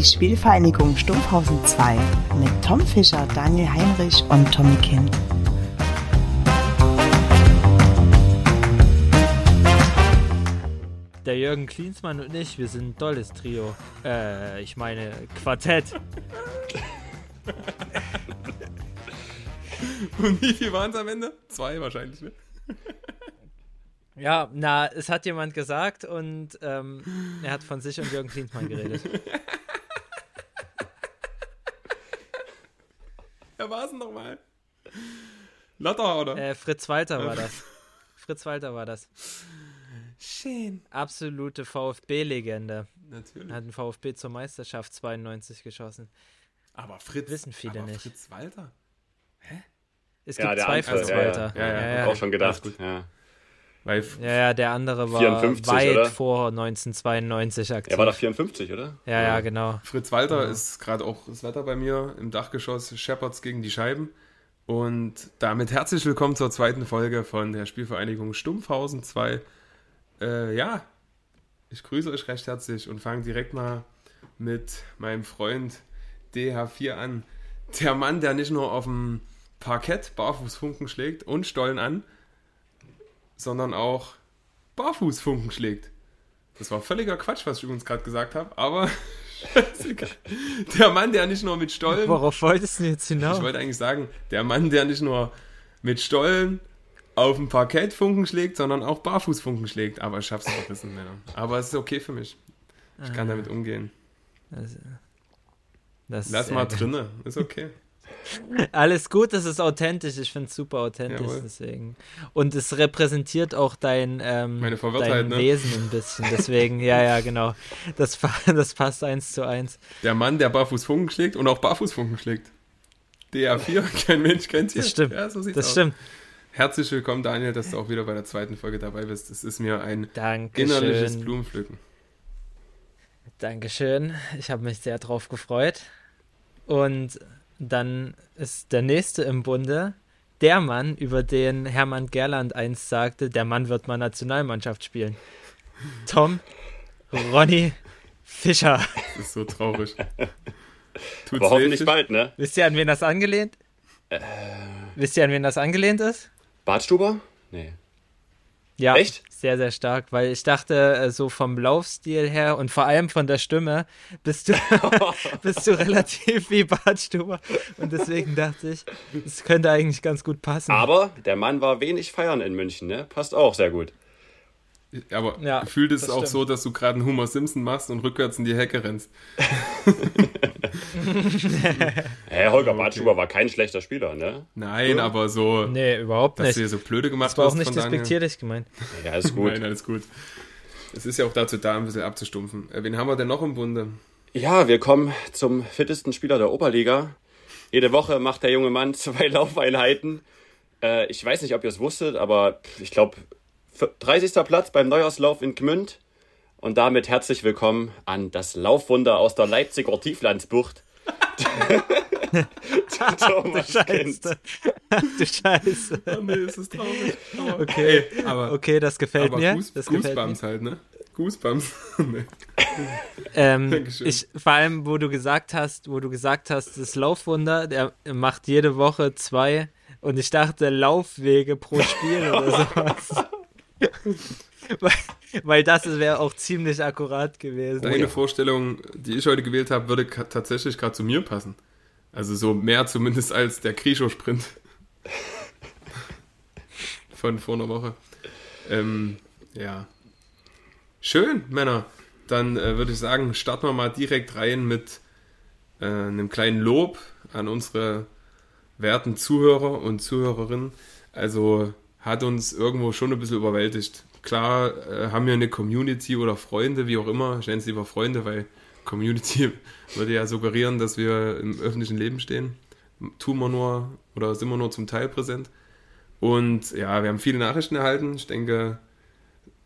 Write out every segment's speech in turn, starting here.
die Spielvereinigung Stumpfhausen 2 mit Tom Fischer, Daniel Heinrich und Tommy Kind. Der Jürgen Klinsmann und ich, wir sind ein tolles Trio. Äh, ich meine Quartett. Und wie viel waren es am Ende? Zwei wahrscheinlich, ne? Ja, na, es hat jemand gesagt und ähm, er hat von sich und Jürgen Klinsmann geredet. Wer war es nochmal? Lotter, oder? Äh, Fritz Walter war das. Fritz Walter war das. Schön. Absolute VfB-Legende. Natürlich. Hat den VfB zur Meisterschaft 92 geschossen. Aber Fritz. Wissen viele aber nicht. Fritz Walter? Es Ja, gibt zwei Fritz ja, Walter. ja. Ja, ja, ja, Auch schon gedacht. Ja. Weil ja, ja, der andere war 54, weit oder? vor 1992 aktiv. Er war doch 54, oder? ja, ja, genau. Fritz Walter ist gerade auch das Wetter bei mir im Dachgeschoss, Shepherds gegen die Scheiben. Und damit herzlich willkommen zur zweiten Folge von der Spielvereinigung Stumpfhausen 2. Äh, ja, ich grüße euch recht herzlich und fange direkt mal mit meinem Freund DH4 an. Der Mann, der nicht nur auf dem Parkett Barfußfunken schlägt und Stollen an, sondern auch Barfußfunken schlägt. Das war völliger Quatsch, was ich übrigens gerade gesagt habe, aber der Mann, der nicht nur mit Stollen Worauf wolltest du jetzt hinaus? ich wollte eigentlich sagen, der Mann, der nicht nur mit Stollen auf dem Parkett Funken schlägt, sondern auch Barfußfunken schlägt. Aber ich schaff's verrissen, Männer. Aber es ist okay für mich. Ich kann damit umgehen. Das, das Lass mal drinne. Ist okay. Alles gut, das ist authentisch. Ich finde es super authentisch. Jawohl. Deswegen. Und es repräsentiert auch dein, ähm, dein ne? Wesen ein bisschen. Deswegen, ja, ja, genau. Das, das passt eins zu eins. Der Mann, der Barfußfunken schlägt und auch Barfußfunken schlägt. DA4, kein Mensch kennt hier. Das stimmt. Ja, so Das aus. stimmt. Herzlich willkommen, Daniel, dass du auch wieder bei der zweiten Folge dabei bist. Es ist mir ein innerliches Dankeschön. Blumenpflücken. Dankeschön. Ich habe mich sehr drauf gefreut. Und dann ist der nächste im Bunde der Mann, über den Hermann Gerland einst sagte, der Mann wird mal Nationalmannschaft spielen. Tom Ronny Fischer. Das ist so traurig. Tut's Aber hoffentlich bald, ne? Wisst ihr, an wen das angelehnt? Wisst ihr, an wen das angelehnt ist? Bartstuber? Nee. Ja, Echt? sehr, sehr stark, weil ich dachte, äh, so vom Laufstil her und vor allem von der Stimme bist du, bist du relativ wie Bartstuber. Und deswegen dachte ich, es könnte eigentlich ganz gut passen. Aber der Mann war wenig feiern in München, ne? Passt auch sehr gut. Aber Ja, gefühlt ist es auch stimmt. so, dass du gerade einen Homer Simpson machst und rückwärts in die Hecke rennst. Hä, Holger Bartstuber war kein schlechter Spieler, ne? Nein, Oder? aber so, nee, überhaupt dass nicht. du dir so blöde gemacht Das war auch hast nicht despektierlich gemeint. Ja, ist gut. Nein, alles gut. Es ist ja auch dazu da, ein bisschen abzustumpfen. Äh, wen haben wir denn noch im Bunde? Ja, wir kommen zum fittesten Spieler der Oberliga. Jede Woche macht der junge Mann zwei Laufeinheiten. Äh, ich weiß nicht, ob ihr es wusstet, aber ich glaube, 30. Platz beim Neujahrslauf in Gmünd. Und damit herzlich willkommen an das Laufwunder aus der Leipziger Tieflandsbucht. Thomas Kind. Scheiße. du Scheiße. Oh nee, es ist traurig. Aber, Okay. Ey, aber, Okay, das gefällt aber mir. Goose, das gefällt mir. Goosebumps halt, ne? Goosebumps. nee. Ähm, Dankeschön. ich, vor allem, wo du gesagt hast, wo du gesagt hast, das Laufwunder, der macht jede Woche zwei und ich dachte Laufwege pro Spiel oder sowas. Weil, weil das wäre auch ziemlich akkurat gewesen. Deine Vorstellung, die ich heute gewählt habe, würde tatsächlich gerade zu mir passen. Also so mehr zumindest als der Krischo-Sprint. Von vor einer Woche. Ähm, ja. Schön, Männer. Dann äh, würde ich sagen, starten wir mal direkt rein mit äh, einem kleinen Lob an unsere werten Zuhörer und Zuhörerinnen. Also hat uns irgendwo schon ein bisschen überwältigt. Klar äh, haben wir eine Community oder Freunde, wie auch immer. Ich nenne es lieber Freunde, weil Community würde ja suggerieren, dass wir im öffentlichen Leben stehen. Tun wir nur oder sind wir nur zum Teil präsent. Und ja, wir haben viele Nachrichten erhalten. Ich denke,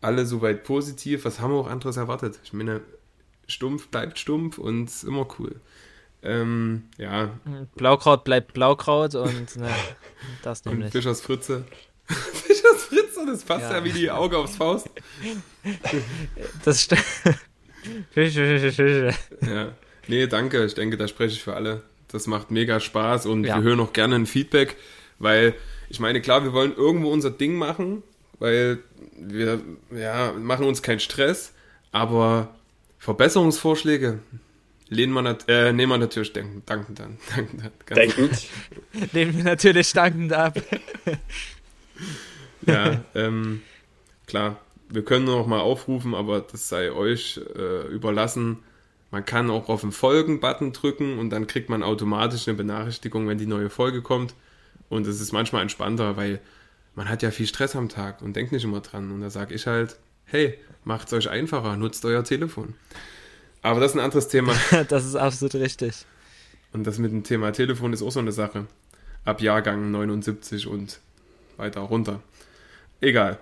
alle soweit positiv. Was haben wir auch anderes erwartet? Ich meine, stumpf bleibt stumpf und ist immer cool. Ähm, ja, Blaukraut bleibt Blaukraut und ne, das und nämlich. Fischers Fritze. Fischers Fritze, das passt ja. Ja. wie die Auge aufs Faust. Das stimmt. Ja. Nee, danke. Ich denke, da spreche ich für alle. Das macht mega Spaß und Ja. wir hören auch gerne ein Feedback, weil ich meine, klar, wir wollen irgendwo unser Ding machen, weil wir ja, machen uns keinen Stress, aber Verbesserungsvorschläge lehnen wir nat äh, nehmen wir natürlich denken, danken dann. Danken dann ganz- Denkend. Nehmen wir natürlich dankend ab. Ja, ähm, klar, wir können noch mal aufrufen, aber das sei euch äh, überlassen. Man kann auch auf den Folgen-Button drücken und dann kriegt man automatisch eine Benachrichtigung, wenn die neue Folge kommt. Und es ist manchmal entspannter, weil man hat ja viel Stress am Tag und denkt nicht immer dran. Und da sage ich halt, hey, macht's euch einfacher, nutzt euer Telefon. Aber das ist ein anderes Thema. Das ist absolut richtig. Und das mit dem Thema Telefon ist auch so eine Sache. Ab Jahrgang 79 und weiter runter. Egal.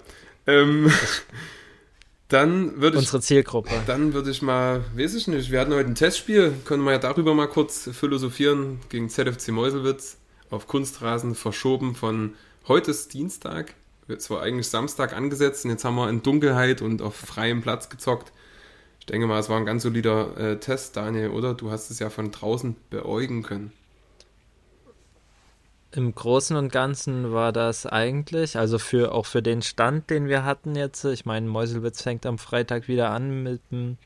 Ähm, dann würde ich, Unsere Zielgruppe. dann würde ich mal, weiß ich nicht, wir hatten heute ein Testspiel, können wir ja darüber mal kurz philosophieren, gegen ZFC Meuselwitz auf Kunstrasen verschoben von heute ist Dienstag, es war eigentlich Samstag angesetzt und jetzt haben wir in Dunkelheit und auf freiem Platz gezockt. Ich denke mal, es war ein ganz solider äh, Test, Daniel, oder? Du hast es ja von draußen beäugen können. Im Großen und Ganzen war das eigentlich, also für auch für den Stand, den wir hatten jetzt, ich meine, Meuselwitz fängt am Freitag wieder an mit dem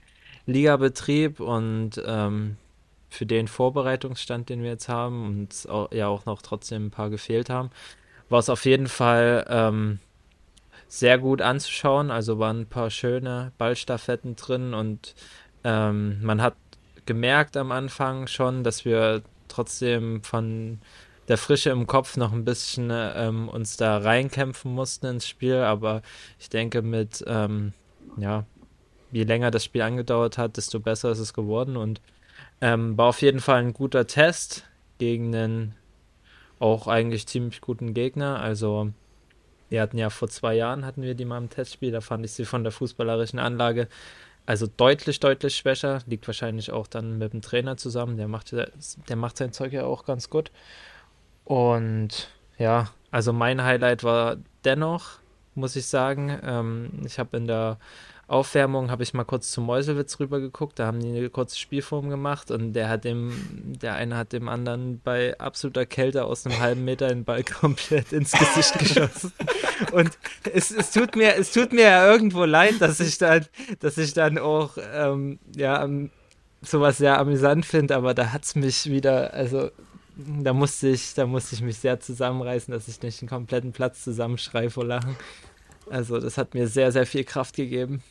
Ligabetrieb und ähm, für den Vorbereitungsstand, den wir jetzt haben und auch, ja auch noch trotzdem ein paar gefehlt haben, war es auf jeden Fall ähm, sehr gut anzuschauen. Also waren ein paar schöne Ballstaffetten drin und ähm, man hat gemerkt am Anfang schon, dass wir trotzdem von der Frische im Kopf noch ein bisschen ähm, uns da reinkämpfen mussten ins Spiel, aber ich denke mit, ähm, ja, je länger das Spiel angedauert hat, desto besser ist es geworden und ähm, war auf jeden Fall ein guter Test gegen einen auch eigentlich ziemlich guten Gegner. Also wir hatten ja vor zwei Jahren hatten wir die mal im Testspiel, da fand ich sie von der fußballerischen Anlage also deutlich, deutlich schwächer. Liegt wahrscheinlich auch dann mit dem Trainer zusammen. Der macht, der macht sein Zeug ja auch ganz gut. Und ja, also mein Highlight war dennoch, muss ich sagen, ähm, ich habe in der Aufwärmung habe ich mal kurz zu Meuselwitz rübergeguckt, da haben die eine kurze Spielform gemacht und der hat dem, der eine hat dem anderen bei absoluter Kälte aus einem halben Meter den Ball komplett ins Gesicht geschossen. Und es, es tut mir, es tut mir ja irgendwo leid, dass ich dann, dass ich dann auch ähm, ja am- sowas sehr amüsant finde, aber da hat's mich wieder, also da musste ich, da musste ich mich sehr zusammenreißen, dass ich nicht den kompletten Platz zusammenschrei vor Lachen. Also das hat mir sehr, sehr viel Kraft gegeben.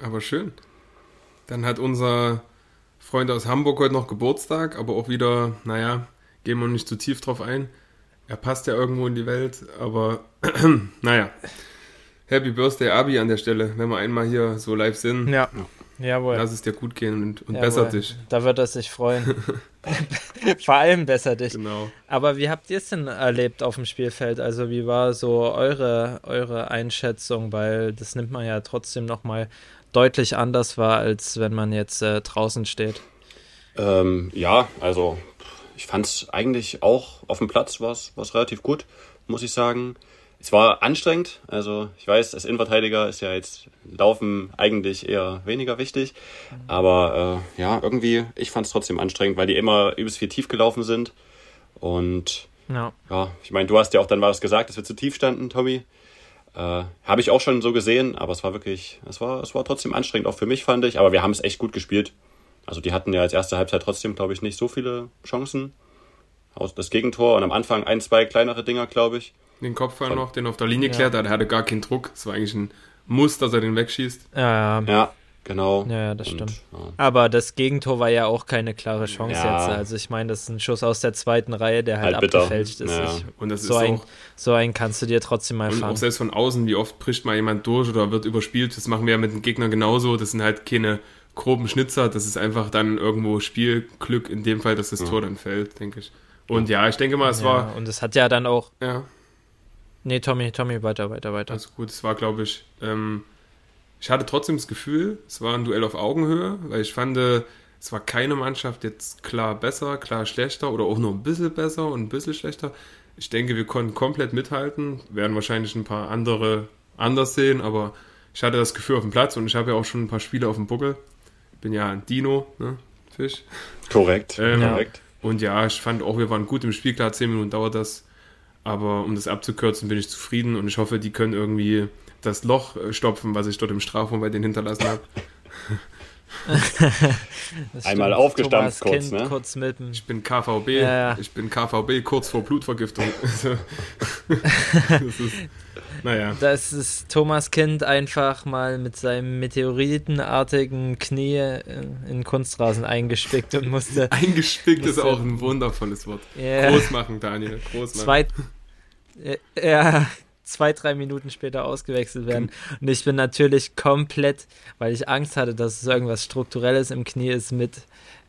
Aber schön. Dann hat unser Freund aus Hamburg heute noch Geburtstag, aber auch wieder, naja, gehen wir nicht zu tief drauf ein. Er passt ja irgendwo in die Welt, aber naja. Happy Birthday, Abi, an der Stelle, wenn wir einmal hier so live sind. Ja, jawohl. Lass es dir gut gehen und, und besser dich. Da wird er sich freuen. Vor allem besser dich. Genau. Aber wie habt ihr es denn erlebt auf dem Spielfeld? Also wie war so eure, eure Einschätzung? Weil das nimmt man ja trotzdem nochmal deutlich anders wahr, als wenn man jetzt äh, draußen steht. Ähm, ja, also ich fand es eigentlich auch auf dem Platz was was relativ gut, muss ich sagen. Es war anstrengend, also ich weiß, als Innenverteidiger ist ja jetzt Laufen eigentlich eher weniger wichtig, aber äh, ja, irgendwie, ich fand es trotzdem anstrengend, weil die immer übelst viel tief gelaufen sind und Ja. ja, ich meine, du hast ja auch dann was gesagt, dass wir zu tief standen, Tommy. Äh, Habe ich auch schon so gesehen, aber es war wirklich, es war, es war trotzdem anstrengend, auch für mich fand ich, aber wir haben es echt gut gespielt. Also die hatten ja als erste Halbzeit trotzdem, glaube ich, nicht so viele Chancen. Aus das Gegentor und am Anfang ein, zwei kleinere Dinger, glaube ich. Den Kopfball noch, den auf der Linie Ja. klärt, der hatte gar keinen Druck. Es war eigentlich ein Muss, dass er den wegschießt. Ja, ja. Ja, genau. Ja, ja, das Und, stimmt. Ja. Aber das Gegentor war ja auch keine klare Chance Ja. jetzt. Also ich meine, das ist ein Schuss aus der zweiten Reihe, der halt, Halt abgefälscht ist. Ja. Ich, Und das so, ist ein, auch, so einen kannst du dir trotzdem mal und auch selbst von außen, wie oft bricht mal jemand durch oder wird überspielt. Das machen wir ja mit den Gegnern genauso. Das sind halt keine groben Schnitzer. Das ist einfach dann irgendwo Spielglück, in dem Fall, dass das Tor dann fällt, denke ich. Und ja, ich denke mal, es Ja, war, und es hat ja dann auch. ja, Nee, Tommy, Tommy, weiter, weiter, weiter. Also gut, es war, glaube ich, ähm, ich hatte trotzdem das Gefühl, es war ein Duell auf Augenhöhe, weil ich fand, äh, es war keine Mannschaft jetzt klar besser, klar schlechter oder auch nur ein bisschen besser und ein bisschen schlechter. Ich denke, wir konnten komplett mithalten, werden wahrscheinlich ein paar andere anders sehen, aber ich hatte das Gefühl auf dem Platz und ich habe ja auch schon ein paar Spiele auf dem Buckel. Ich bin ja ein Dino, ne? Fisch. Korrekt, Ähm, korrekt. Und ja, ich fand auch, wir waren gut im Spiel. Klar, 10 Minuten dauert das. Aber um das abzukürzen, bin ich zufrieden und ich hoffe, die können irgendwie das Loch äh, stopfen, was ich dort im Strafraum bei denen hinterlassen habe. Einmal aufgestampft Thomas kurz, Kind, ne? kurz Ich bin KVB, Ja, ich bin KVB kurz vor Blutvergiftung. Das ist, naja, Das ist Thomas Kind einfach mal mit seinem meteoritenartigen Knie äh, in Kunstrasen eingespickt und musste eingespickt ist Musste- auch ein wundervolles Wort. Ja. Groß machen, Daniel, groß machen. zwei, ja, zwei, drei Minuten später ausgewechselt werden. Und ich bin natürlich komplett, weil ich Angst hatte, dass es irgendwas Strukturelles im Knie ist mit,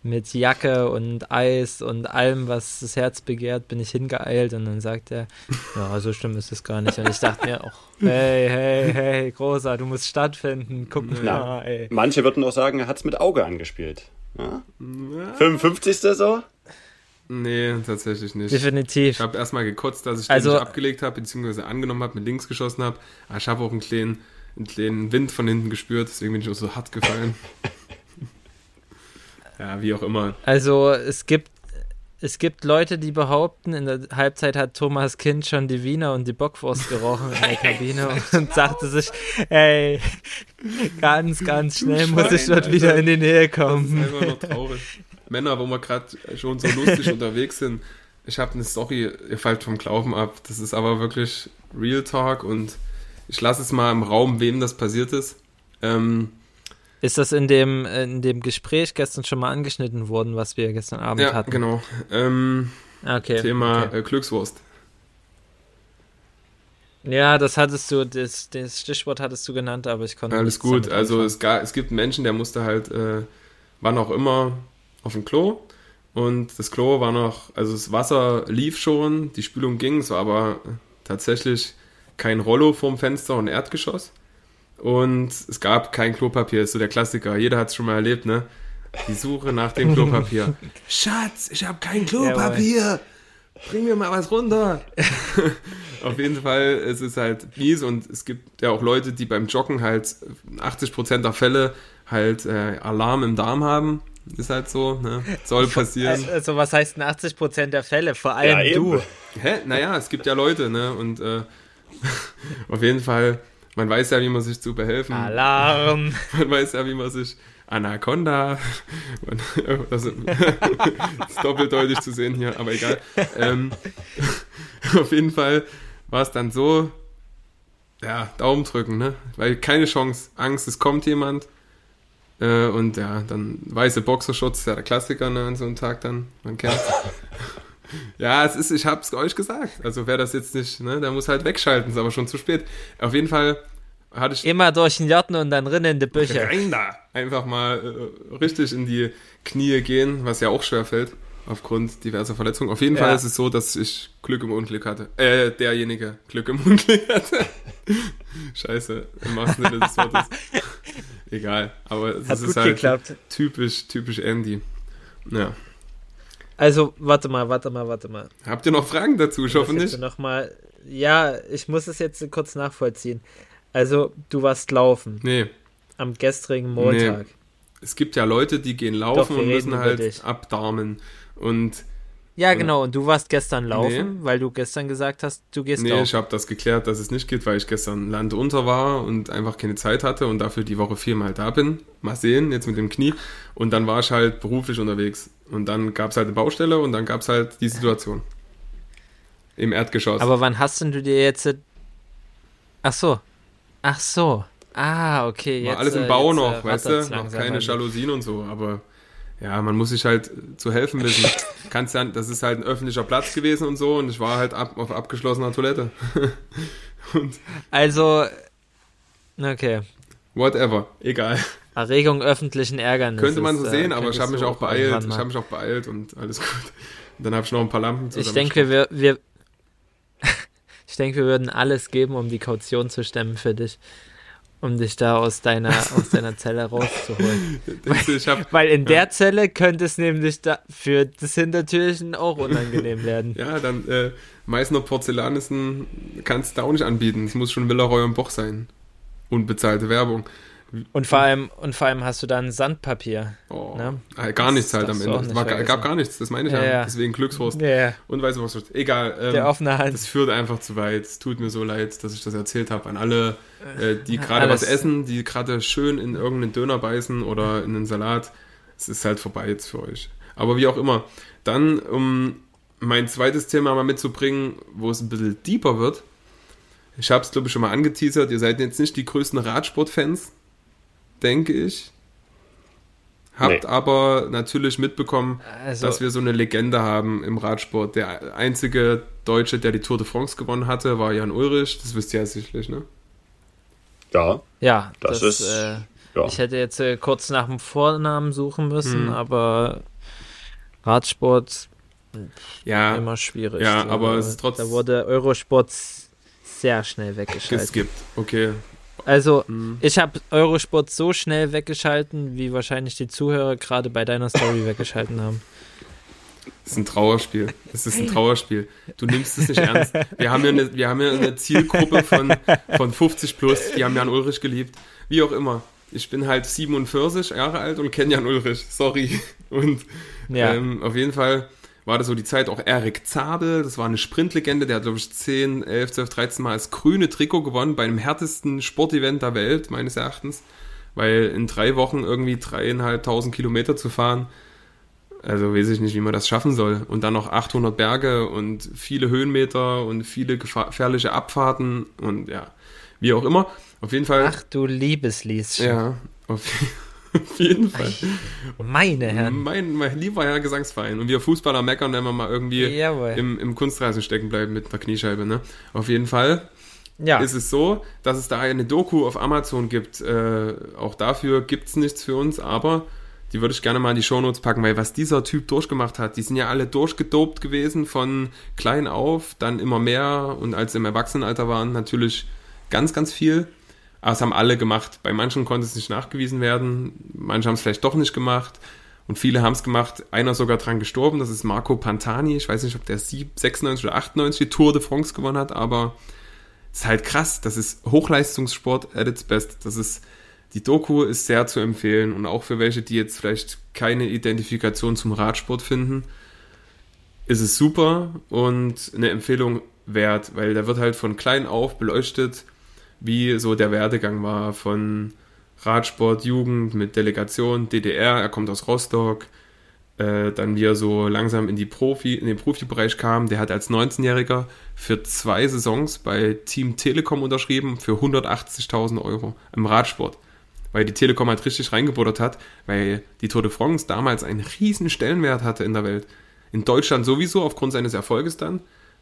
mit Jacke und Eis und allem, was das Herz begehrt, bin ich hingeeilt und dann sagt er, ja, so schlimm ist es gar nicht. Und ich dachte mir auch, hey, hey, hey, Großer, du musst stattfinden, guck Na. mal, ey. Manche würden auch sagen, er hat es mit Auge angespielt. Ja? 55. so? Nee, tatsächlich nicht. Definitiv. Ich habe erstmal gekotzt, dass ich den Also- nicht abgelegt habe, beziehungsweise angenommen habe, mit links geschossen habe. Aber ich habe auch einen kleinen, einen kleinen Wind von hinten gespürt, deswegen bin ich auch so hart gefallen. ja, wie auch immer. Also es gibt es gibt Leute, die behaupten, in der Halbzeit hat Thomas Kind schon die Wiener und die Bockwurst gerochen in der Kabine und sagte sich, ey, ganz, ganz schnell muss ich dort wieder in die Nähe Das ist kommen. einfach nur traurig. Männer, wo wir gerade schon so lustig unterwegs sind. Ich habe eine Story, ihr fallt vom Glauben ab. Das ist aber wirklich Real Talk und ich lasse es mal im Raum, wem das passiert ist. Ähm, Ist das in dem, in dem Gespräch gestern schon mal angeschnitten worden, was wir gestern Abend ja, hatten? genau. Ähm, Okay. Thema okay. äh, Glückswurst. Ja, das hattest du, das, das Stichwort hattest du genannt, aber ich konnte Alles gut. Also es, ga, es gibt Menschen, der musste halt, äh, wann auch immer, auf dem Klo. Und das Klo war noch, also das Wasser lief schon, die Spülung ging, es war aber tatsächlich kein Rollo vorm Fenster und Erdgeschoss. Und es gab kein Klopapier, ist so der Klassiker. Jeder hat es schon mal erlebt, ne? Die Suche nach dem Klopapier. Schatz, ich habe kein Klopapier. Bring mir mal was runter. Auf jeden Fall, es ist halt mies und es gibt ja auch Leute, die beim Joggen halt 80% der Fälle halt äh, Alarm im Darm haben. Ist halt so, ne? Soll passieren. Also, was heißt denn 80% der Fälle? Vor allem Ja, du. Hä? Naja, es gibt ja Leute, ne? Und äh, auf jeden Fall, man weiß ja, wie man sich zu behelfen. Alarm. Man weiß ja, wie man sich Anaconda. Das ist ist doppeldeutig zu sehen hier, aber egal. Ähm, auf jeden Fall war es dann so, ja, Daumen drücken, ne? Weil keine Chance, Angst, es kommt jemand. Äh, und ja, dann weiße Boxerschutz, ja der Klassiker ne, an so einem Tag dann, man kennt Ja, es ist, ich hab's euch gesagt. Also wer das jetzt nicht, ne, der muss halt wegschalten, ist aber schon zu spät. Auf jeden Fall hatte ich Immer durch den Garten und dann rinnen in die Bücher. rein da. Einfach mal äh, richtig in die Knie gehen, was ja auch schwer fällt, aufgrund diverser Verletzungen. Auf jeden Ja. Fall ist es so, dass ich Glück im Unglück hatte. Äh, derjenige Glück im Unglück hatte. Scheiße, im wahrsten Sinne des Wortes. Egal, aber es Hat ist gut halt geklappt. typisch, typisch Andy. Ja. Also, warte mal, warte mal, warte mal. Habt ihr noch Fragen dazu? Ich hoffe nicht. Noch mal, ja, ich muss es jetzt kurz nachvollziehen. Also, du warst laufen Nee, am gestrigen Montag. es gibt ja Leute, die gehen laufen Doch, und müssen halt abdarmen. Und Ja, genau. Und du warst gestern laufen, Nee. weil du gestern gesagt hast, du gehst Nee, laufen. ich habe das geklärt, dass es nicht geht, weil ich gestern landunter war und einfach keine Zeit hatte und dafür die Woche viermal da bin. Mal sehen, jetzt mit dem Knie. Und dann war ich halt beruflich unterwegs. Und dann gab es halt eine Baustelle und dann gab es halt die Situation. Im Erdgeschoss. Aber wann hast denn du dir jetzt. Ach so. Ach so. Ah, okay. war Jetzt, alles im äh, Bau jetzt, noch, äh, weißt du? Noch keine. Jalousien und so, aber ja, man muss sich halt zu helfen wissen. Kannst dann, das ist halt ein öffentlicher Platz gewesen und so und ich war halt ab, auf abgeschlossener Toilette. Also. Okay. whatever, egal. Erregung öffentlichen Ärgernisses. Könnte man so äh, sehen, aber könntest ich habe mich auch beeilt. Ich habe mich auch beeilt und alles gut. Und dann habe ich noch ein paar Lampen Ich denke, wir, wir, ich denke, wir würden alles geben, um die Kaution zu stemmen für dich, um dich da aus deiner, aus deiner Zelle rauszuholen. Ich habe Weil in der Zelle könnte es nämlich da für das Hintertürchen auch unangenehm werden. ja dann äh, Meißner Porzellan ist ein, kannst du da auch nicht anbieten. Es muss schon Villeroy und Boch sein. Unbezahlte Werbung. Und vor allem, und vor allem hast du dann Sandpapier. Oh, Ne? äh, gar nichts halt am Ende. Es war, gab gar nichts, das meine ich ja. Ja. Deswegen Glückshorst. Ja, Und weißt du was? Egal. Ähm, der offene Hand. das führt einfach zu weit. Es tut mir so leid, dass ich das erzählt habe. An alle, äh, die gerade Alles. was essen, die gerade schön in irgendeinen Döner beißen oder in einen Salat. Es ist halt vorbei jetzt für euch. Aber wie auch immer. Dann, um mein zweites Thema mal mitzubringen, wo es ein bisschen deeper wird. Ich habe es, glaube ich, schon mal angeteasert. Ihr seid jetzt nicht die größten Radsportfans, denke ich. Habt Nee. aber natürlich mitbekommen, Also- dass wir so eine Legende haben im Radsport. Der einzige Deutsche, der die Tour de France gewonnen hatte, war Jan Ulrich. Das wisst ihr ja sicherlich, ne? Ja, Ja, Das das, ist- äh, ja. Ich hätte jetzt äh, kurz nach dem Vornamen suchen müssen, Hm. aber Radsport Ja, immer schwierig. ja, So, aber es ist trotz- Da wurde Eurosport sehr schnell weggeschaltet. geskippt. Okay. Also, Hm. ich habe Eurosport so schnell weggeschalten, wie wahrscheinlich die Zuhörer gerade bei deiner Story weggeschalten haben. Das ist ein Trauerspiel. Es ist ein Trauerspiel. Du nimmst es nicht ernst. Wir haben ja eine, wir haben ja eine Zielgruppe von, von 50 plus, die haben Jan Ulrich geliebt. Wie auch immer. Ich bin halt 47 Jahre alt und kenne Jan Ulrich. Sorry. Und Ja. ähm, auf jeden Fall war das so die Zeit auch Erik Zabel, das war eine Sprintlegende, der hat glaube ich 10, 11, 12, 13 Mal das grüne Trikot gewonnen bei einem härtesten Sportevent der Welt, meines Erachtens. Weil in drei Wochen irgendwie dreieinhalbtausend Kilometer zu fahren, also weiß ich nicht, wie man das schaffen soll. Und dann noch 800 Berge und viele Höhenmeter und viele gefährliche Abfahrten und ja, wie auch immer. Auf jeden Fall. Ach du Liebeslies. ja, auf, auf jeden Fall. Meine Herren. Mein, mein lieber Herr Gesangsverein. Und wir Fußballer meckern, wenn wir mal irgendwie Jawohl. im, im Kunstrasen stecken bleiben mit einer Kniescheibe. Ne? Auf jeden Fall Ja. ist es so, dass es da eine Doku auf Amazon gibt. Äh, auch dafür gibt es nichts für uns, aber die würde ich gerne mal in die Shownotes packen, weil was dieser Typ durchgemacht hat, die sind ja alle durchgedopt gewesen von klein auf, dann immer mehr und als sie im Erwachsenenalter waren, natürlich ganz, ganz viel. Aber es haben alle gemacht. Bei manchen konnte es nicht nachgewiesen werden, manche haben es vielleicht doch nicht gemacht und viele haben es gemacht. Einer sogar dran gestorben, das ist Marco Pantani. Ich weiß nicht, ob der sieb- 96 oder 98 die Tour de France gewonnen hat, aber ist halt krass. Das ist Hochleistungssport at its best. Das ist, die Doku ist sehr zu empfehlen und auch für welche, die jetzt vielleicht keine Identifikation zum Radsport finden, ist es super und eine Empfehlung wert, weil da wird halt von klein auf beleuchtet, wie so der Werdegang war von Radsport, Jugend mit Delegation, DDR, er kommt aus Rostock, äh, dann wie er so langsam in, die Profi, in den Profibereich kam. Der hat als 19-Jähriger für zwei Saisons bei Team Telekom unterschrieben für 180.000 Euro im Radsport. Weil die Telekom halt richtig reingebuttert hat, weil die Tour de France damals einen riesen Stellenwert hatte in der Welt. In Deutschland sowieso aufgrund seines Erfolges dann,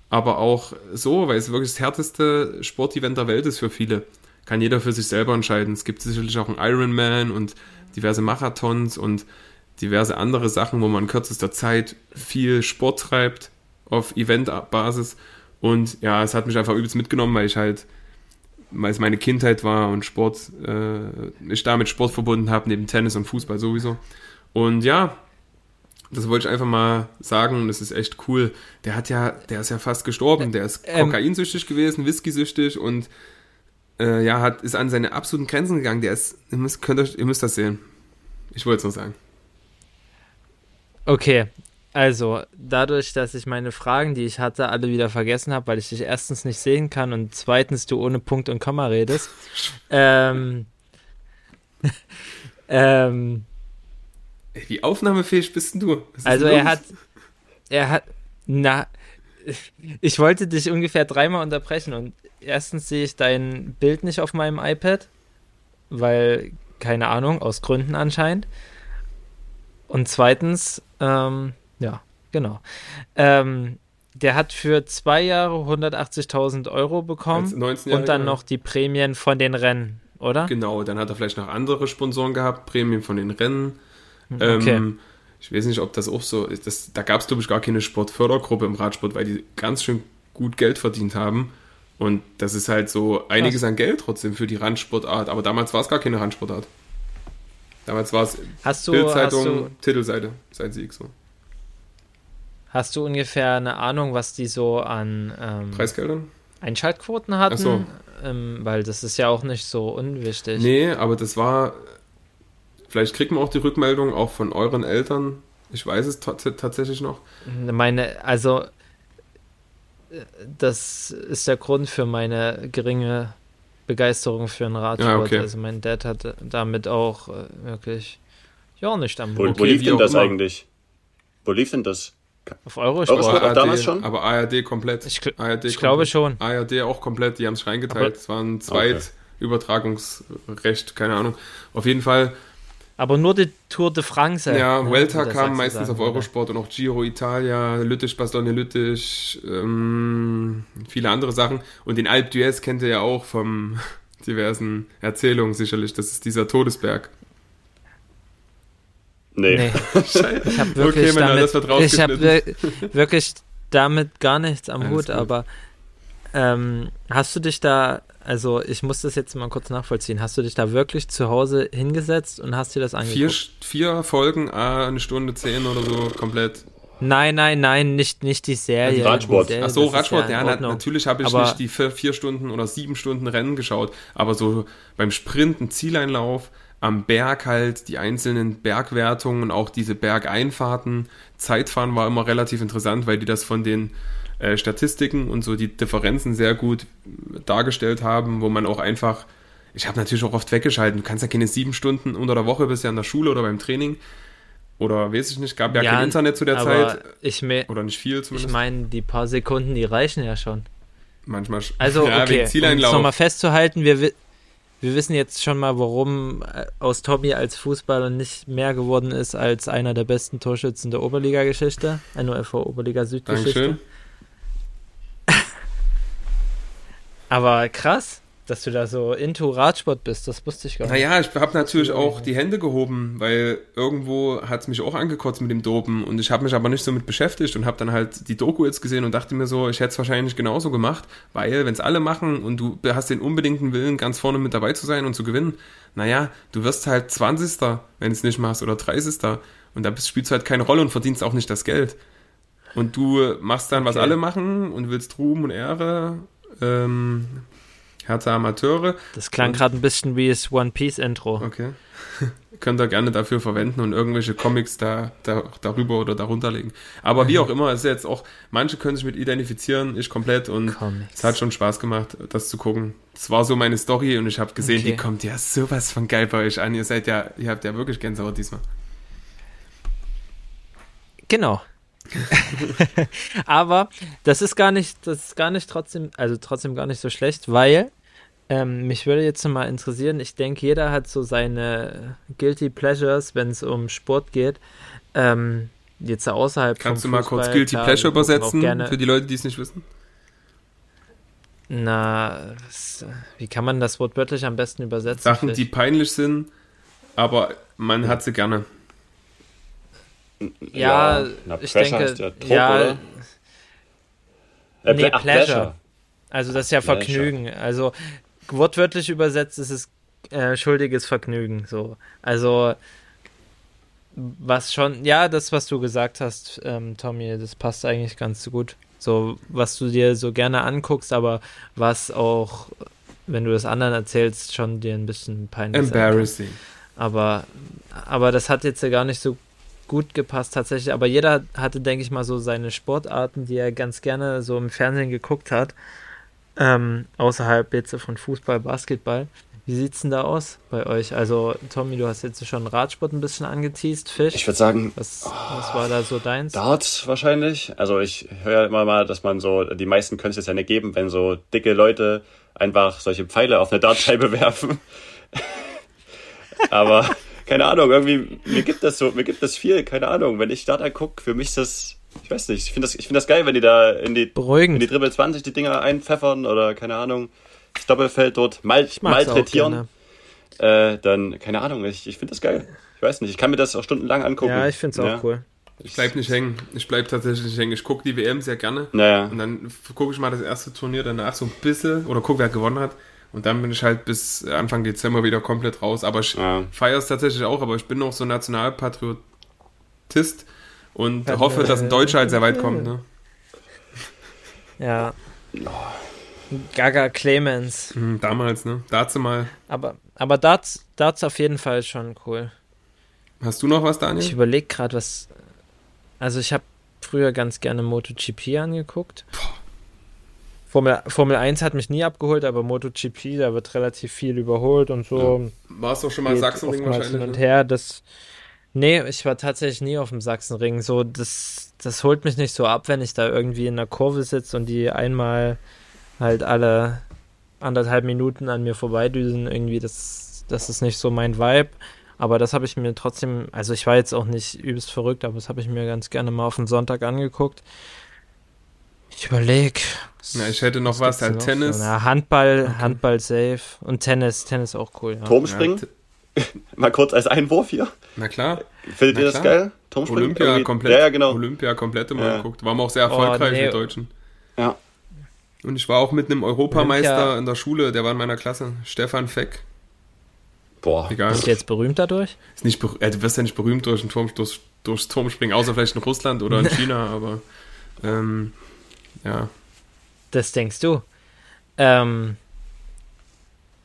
aber auch so, weil es wirklich das härteste Sportevent der Welt ist für viele. Kann jeder für sich selber entscheiden. Es gibt sicherlich auch einen Ironman und diverse Marathons und diverse andere Sachen, wo man in kürzester Zeit viel Sport treibt auf Eventbasis. Und ja, es hat mich einfach übelst mitgenommen, weil ich halt, weil es meine Kindheit war und Sport, äh, ich damit Sport verbunden habe, neben Tennis und Fußball sowieso. Und ja, das wollte ich einfach mal sagen und das ist echt cool. Der hat ja, der ist ja fast gestorben. Der ist Ähm, kokainsüchtig gewesen, Whisky-süchtig und äh, ja, hat, ist an seine absoluten Grenzen gegangen. Der ist, ihr müsst, könnt euch, ihr müsst das sehen. Ich wollte es nur sagen. Okay, also dadurch, dass ich meine Fragen, die ich hatte, alle wieder vergessen habe, weil ich dich erstens nicht sehen kann und zweitens du ohne Punkt und Komma redest. ähm, ähm, Ey, wie aufnahmefähig bist denn du? Also er hat, er hat, na, ich wollte dich ungefähr dreimal unterbrechen und erstens sehe ich dein Bild nicht auf meinem iPad, weil, keine Ahnung, aus Gründen anscheinend. Und zweitens, ähm, ja, genau. Ähm, der hat für zwei Jahre 180.000 Euro bekommen 19-Jähriger. und dann noch die Prämien von den Rennen, oder? Genau, dann hat er vielleicht noch andere Sponsoren gehabt, Prämien von den Rennen. Okay. Ähm, ich weiß nicht, ob das auch so ist. Das, da gab es, glaube ich, gar keine Sportfördergruppe im Radsport, weil die ganz schön gut Geld verdient haben. Und das ist halt so einiges an Geld trotzdem für die Randsportart. Aber damals war es gar keine Randsportart. Damals war es Bildzeitung, Titelseite, seit Sieg so. hast du ungefähr eine Ahnung, was die so an ähm, Preisgeldern? Einschaltquoten hatten? Ach so. ähm, weil das ist ja auch nicht so unwichtig. Nee, aber das war, vielleicht kriegt man auch die Rückmeldung auch von euren Eltern. Ich weiß es tatsächlich noch. Meine, also das ist der Grund für meine geringe Begeisterung für den Radsport. Ja, okay. Also mein Dad hat damit auch äh, wirklich ja nicht am Wo, okay, wo lief denn das immer. eigentlich? Wo lief denn das? Auf Eurosport. Eurosport ARD, damals schon? Aber ARD komplett. Ich, ARD ich komplett. glaube schon. ARD auch komplett, die haben es reingeteilt. Es war ein Zweitübertragungsrecht, keine Ahnung. Auf jeden Fall aber nur die Tour de France. Ja, ne, kam meistens sagen, auf Eurosport oder? und auch Giro Italia, Lüttich, Bastogne Lüttich, ähm, viele andere Sachen. Und den Alp d'Huez kennt ihr ja auch vom diversen Erzählungen sicherlich. Das ist dieser Todesberg. Nee. nee. Ich habe wirklich, okay, damit, ich hab wirklich damit gar nichts am Alles Hut, gut. aber ähm, hast du dich da also ich muss das jetzt mal kurz nachvollziehen. Hast du dich da wirklich zu Hause hingesetzt und hast dir das angeguckt? Vier, vier Folgen, ah, eine Stunde zehn oder so, komplett. Nein, nein, nein, nicht, nicht die Serie. Also Radsport. Ach so, Radsport, ja, ja natürlich habe ich aber nicht die vier, vier, Stunden oder sieben Stunden Rennen geschaut, aber so beim Sprinten, Zieleinlauf, am Berg halt, die einzelnen Bergwertungen und auch diese Bergeinfahrten, Zeitfahren war immer relativ interessant, weil die das von den äh, Statistiken und so die Differenzen sehr gut dargestellt haben, wo man auch einfach, ich habe natürlich auch oft weggeschalten, du kannst ja keine sieben Stunden unter der Woche bist ja in der Schule oder beim Training oder weiß ich nicht, gab ja, ja kein Internet zu der Zeit ich oder nicht viel zumindest. Ich meine, die paar Sekunden, die reichen ja schon. Manchmal Also, ja, okay, um es nochmal festzuhalten, wir, wir wissen jetzt schon mal, warum äh, aus Tommy als Fußballer nicht mehr geworden ist als einer der besten Torschützen der Oberliga-Geschichte, NOFV Oberliga Südgeschichte. Dankeschön. Aber krass, dass du da so into Radsport bist, das wusste ich gar nicht. Naja, ich habe natürlich auch die Hände gehoben, weil irgendwo hat es mich auch angekotzt mit dem Dopen und ich habe mich aber nicht so mit beschäftigt und habe dann halt die Doku jetzt gesehen und dachte mir so, ich hätte es wahrscheinlich genauso gemacht, weil wenn es alle machen und du hast den unbedingten Willen, ganz vorne mit dabei zu sein und zu gewinnen, naja, du wirst halt 20. wenn es nicht machst oder 30. und da spielst du halt keine Rolle und verdienst auch nicht das Geld. Und du machst dann, okay. was alle machen und willst Ruhm und Ehre ähm, Hertha Amateure. Das klang gerade ein bisschen wie das One Piece Intro. Okay. Könnt ihr gerne dafür verwenden und irgendwelche Comics da, da darüber oder darunter legen. Aber wie auch immer, es ist jetzt auch, manche können sich mit identifizieren, ich komplett und Comics. es hat schon Spaß gemacht, das zu gucken. Das war so meine Story und ich habe gesehen, okay. die kommt ja sowas von geil bei euch an. Ihr seid ja, ihr habt ja wirklich Gänsehaut diesmal. Genau. Aber das ist gar nicht, das ist gar nicht trotzdem, also trotzdem gar nicht so schlecht, weil ähm, mich würde jetzt mal interessieren, ich denke, jeder hat so seine Guilty Pleasures, wenn es um Sport geht. Ähm, jetzt außerhalb Kannst du mal Fußball, kurz Guilty klar, Pleasure übersetzen für die Leute, die es nicht wissen? Na, wie kann man das wortwörtlich am besten übersetzen? Sachen, die peinlich sind, aber man hat sie gerne. Ja, ja ich denke, Druck, ja, oder? Äh, nee, Ach, Pleasure. Pleasure. Also das ist ja Pleasure. Vergnügen. Also wortwörtlich übersetzt ist es äh, schuldiges Vergnügen. So, also was schon, ja, das was du gesagt hast, ähm, Tommy, das passt eigentlich ganz gut. So was du dir so gerne anguckst, aber was auch, wenn du das anderen erzählst, schon dir ein bisschen peinlich. Embarrassing. Aber aber das hat jetzt ja gar nicht so gut gepasst tatsächlich. Aber jeder hatte, denke ich mal, so seine Sportarten, die er ganz gerne so im Fernsehen geguckt hat. Ähm, außerhalb jetzt von Fußball, Basketball. Wie sieht es denn da aus bei euch? Also, Tommy, du hast jetzt schon Radsport ein bisschen angeteased, Fisch. Ich würde sagen, was, was war da so deins? Dart wahrscheinlich. Also, ich höre ja immer mal, dass man so, die meisten können es jetzt ja nicht geben, wenn so dicke Leute einfach solche Pfeile auf eine Dartscheibe werfen. Aber keine Ahnung, irgendwie, mir gibt das so, mir gibt das viel, keine Ahnung. Wenn ich Dart angucke, für mich ist das, ich weiß nicht, ich finde das, ich finde das geil, wenn die da in die, Beruhigend. in die Dribbel 20 die Dinger einpfeffern oder keine Ahnung, das Doppelfeld dort mal, malträtieren. Äh, dann, keine Ahnung, ich, ich finde das geil. Ich weiß nicht, ich kann mir das auch stundenlang angucken. Ja, ich finde es auch ja. cool. Ich bleib nicht hängen. Ich bleib tatsächlich nicht hängen. Ich gucke die WM sehr gerne. Naja. Und dann gucke ich mal das erste Turnier danach so ein bisschen oder gucke, wer gewonnen hat. Und dann bin ich halt bis Anfang Dezember wieder komplett raus. Aber ich ja. feiere es tatsächlich auch, aber ich bin noch so Nationalpatriotist und ja, hoffe, dass ein Deutscher halt sehr weit kommt. Ne? Ja. Gaga Clemens. Mhm, damals, ne? Dazu mal. Aber, aber Darts, Darts auf jeden Fall schon cool. Hast du noch was, Daniel? Ich überlege gerade, was. Also, ich habe früher ganz gerne MotoGP angeguckt. Formel, Formel 1 hat mich nie abgeholt, aber MotoGP, da wird relativ viel überholt und so. Warst doch schon mal Sachsenring wahrscheinlich. hin und her. Das, nee, ich war tatsächlich nie auf dem Sachsenring. So, das, das holt mich nicht so ab, wenn ich da irgendwie in der Kurve sitze und die einmal halt alle anderthalb Minuten an mir vorbeidüsen. Irgendwie, das, das ist nicht so mein Vibe. Aber das habe ich mir trotzdem, also ich war jetzt auch nicht übelst verrückt, aber das habe ich mir ganz gerne mal auf den Sonntag angeguckt. Ich überlege. Na, ich hätte noch was, halt Tennis. So, na, Handball, Handball safe und Tennis, Tennis auch cool. Ja. Turmspringen? Ja, Mal kurz als Einwurf hier. Na klar. Findet Na ihr das klar. geil? Turmspringen? Olympia Irgendwie- komplett. Ja, ja, genau. Olympia komplett immer Ja. geguckt. Waren wir auch sehr erfolgreich, Oh, nee. wir Deutschen. Ja. Und ich war auch mit einem Europameister Olympia- in der Schule, der war in meiner Klasse. Stefan Feck. Boah. Egal. Bist du jetzt berühmt dadurch? Ist nicht ber- äh, du wirst ja nicht berühmt durch ein Turm, durch, durchs Turmspringen, außer vielleicht in Russland oder in China, aber ähm, ja. Das denkst du. Ähm,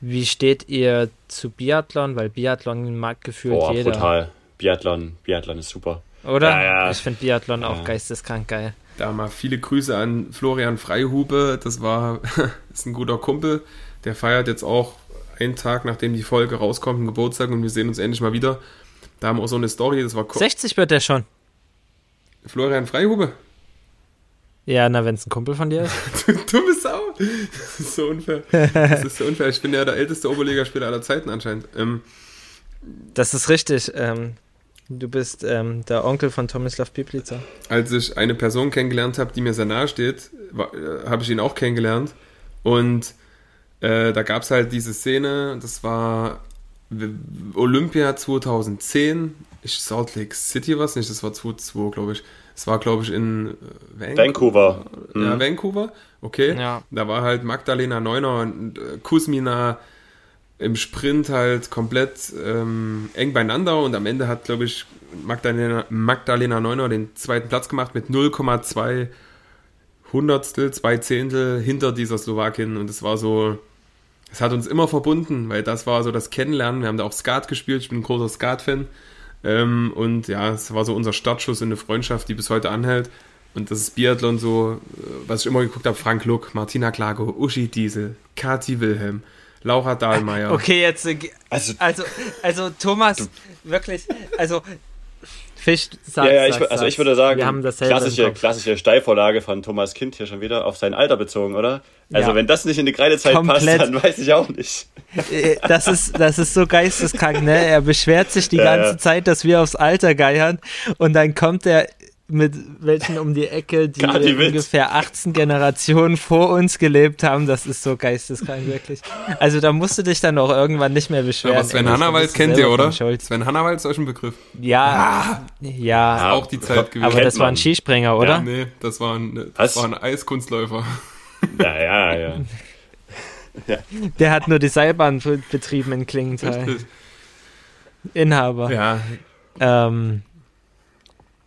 wie steht ihr zu Biathlon? Weil Biathlon mag gefühlt Boah, jeder. brutal. Biathlon, Biathlon ist super. Oder? Ja, ja. Ich finde Biathlon auch Ja. geisteskrank geil. Da mal viele Grüße an Florian Freihube. Das war ist ein guter Kumpel. Der feiert jetzt auch einen Tag, nachdem die Folge rauskommt, einen Geburtstag und wir sehen uns endlich mal wieder. Da haben wir auch so eine Story, das war ko- 60 wird der schon. Florian Freihube. Ja, na, wenn es ein Kumpel von dir ist. Du dumme Sau. Das ist so unfair. Das ist so unfair. Ich bin ja der älteste Oberligaspieler aller Zeiten anscheinend. Ähm, Das ist richtig. Ähm, du bist ähm, der Onkel von Tomislav Piplica. als ich eine Person kennengelernt habe, die mir sehr nahe steht, war- äh, habe ich ihn auch kennengelernt. Und äh, da gab es halt diese Szene, das war Olympia 2010, ich Salt Lake City was nicht, das war 2002, glaube ich. Es war, glaube ich, in äh, Vancouver. Ja, Mhm. Vancouver, okay. Ja. Da war halt Magdalena Neuner und äh, Kuzmina im Sprint halt komplett ähm, eng beieinander und am Ende hat, glaube ich, Magdalena, Magdalena Neuner den zweiten Platz gemacht mit 0,2 Hundertstel, zwei Zehntel hinter dieser Slowakin und es war so, es hat uns immer verbunden, weil das war so das Kennenlernen. Wir haben da auch Skat gespielt, ich bin ein großer Skat-Fan ähm, und ja, es war so unser Startschuss in eine Freundschaft, die bis heute anhält. Und das ist Biathlon so, äh, was ich immer geguckt habe, Frank Luck, Martina Klago, Uschi Diesel, Kati Wilhelm, Laura Dahlmeier. Okay, jetzt. äh, Also, Also, also Thomas, wirklich, also Fisch, sag, ja, ja, ich, sag, also ich würde sagen, klassische, klassische Steilvorlage von Thomas Kind hier schon wieder auf sein Alter bezogen, oder? Also Ja. wenn das nicht in die Kreidezeit Komplett. passt, dann weiß ich auch nicht. Äh, Das ist, das ist so geisteskrank, ne? Er beschwert sich die Ja, ganze. Zeit, dass wir aufs Alter geiern und dann kommt er mit welchen um die Ecke, die ungefähr 18 Generationen vor uns gelebt haben. Das ist so geisteskrank, wirklich. Also da musst du dich dann auch irgendwann nicht mehr beschweren. Aber Sven Hannawald kennt ihr, oder? Sven Hannawald ist euch ein Begriff. Ja, ja, Auch die Zeit gewesen. aber das war ein. Skispringer, oder? Nee, das war ein, Was? das war ein Eiskunstläufer. Ja, ja, ja. Der hat nur die Seilbahn be- betrieben in Klingenthal. Richtig. Inhaber. Ja, Ähm,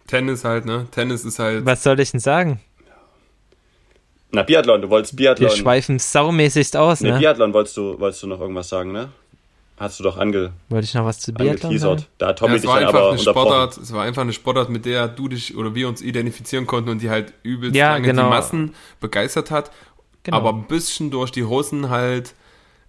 Tennis halt, ne? Tennis ist halt. was soll ich denn sagen? Na, Biathlon, du wolltest Wir Biathlon. schweifen saumäßigst aus, Nee, ne? Biathlon wolltest du, wolltest du noch irgendwas sagen, ne? Hast du doch ange, Wollte ich noch was zu Biathlon sagen? Da hat Tommy Ja, es dich war dann einfach aber eine. Sportart, es war einfach eine Sportart, mit der du dich oder wir uns identifizieren konnten und die halt übelst Ja, lange genau. die Massen begeistert hat, Genau. aber ein bisschen durch die Hosen halt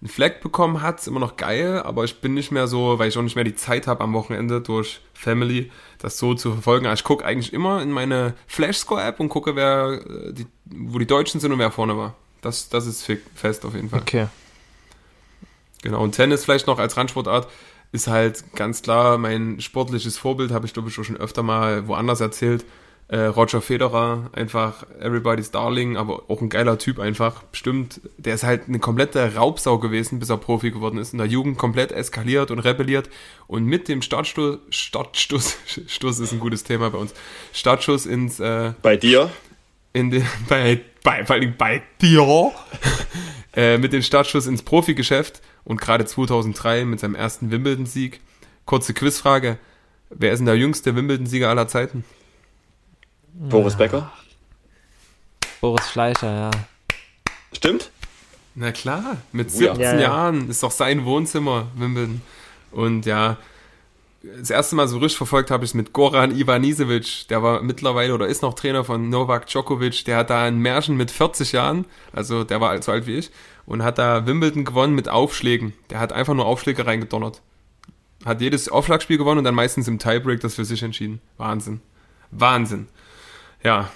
einen Fleck bekommen hat, ist immer noch geil, aber ich bin nicht mehr so, weil ich auch nicht mehr die Zeit habe am Wochenende durch Family, das so zu verfolgen. Also ich gucke eigentlich immer in meine Flashscore-App und gucke, wer äh, die, wo die Deutschen sind und wer vorne war. Das, das ist fest auf jeden Fall. Okay. Genau, und Tennis vielleicht noch als Randsportart ist halt ganz klar mein sportliches Vorbild, habe ich glaube ich schon öfter mal woanders erzählt. Äh, Roger Federer, einfach everybody's darling, aber auch ein geiler Typ einfach. Bestimmt, der ist halt eine komplette Raubsau gewesen, bis er Profi geworden ist. In der Jugend komplett eskaliert und rebelliert. Und mit dem Startstoß, Startstoß, Stoß ist ein gutes Thema bei uns, Startschuss ins, äh, Bei dir? in den, bei, bei, vor allem bei dir, äh, mit dem Startschuss ins Profigeschäft und gerade 2003 mit seinem ersten Wimbledon-Sieg. Kurze Quizfrage. Wer ist denn der jüngste Wimbledon-Sieger aller Zeiten? Boris Becker? Boris Fleischer, ja. Stimmt? Na klar, mit Oh ja. 17 Ja, ja. Jahren ist doch sein Wohnzimmer, Wimbledon. Und ja, das erste Mal so richtig verfolgt habe ich es mit Goran Ivanisevic. Der war mittlerweile oder ist noch Trainer von Novak Djokovic. Der hat da ein Märchen mit 40 Jahren, also der war so alt wie ich, und hat da Wimbledon gewonnen mit Aufschlägen. Der hat einfach nur Aufschläge reingedonnert. Hat jedes Aufschlagspiel gewonnen und dann meistens im Tiebreak das für sich entschieden. Wahnsinn. Wahnsinn. Ja,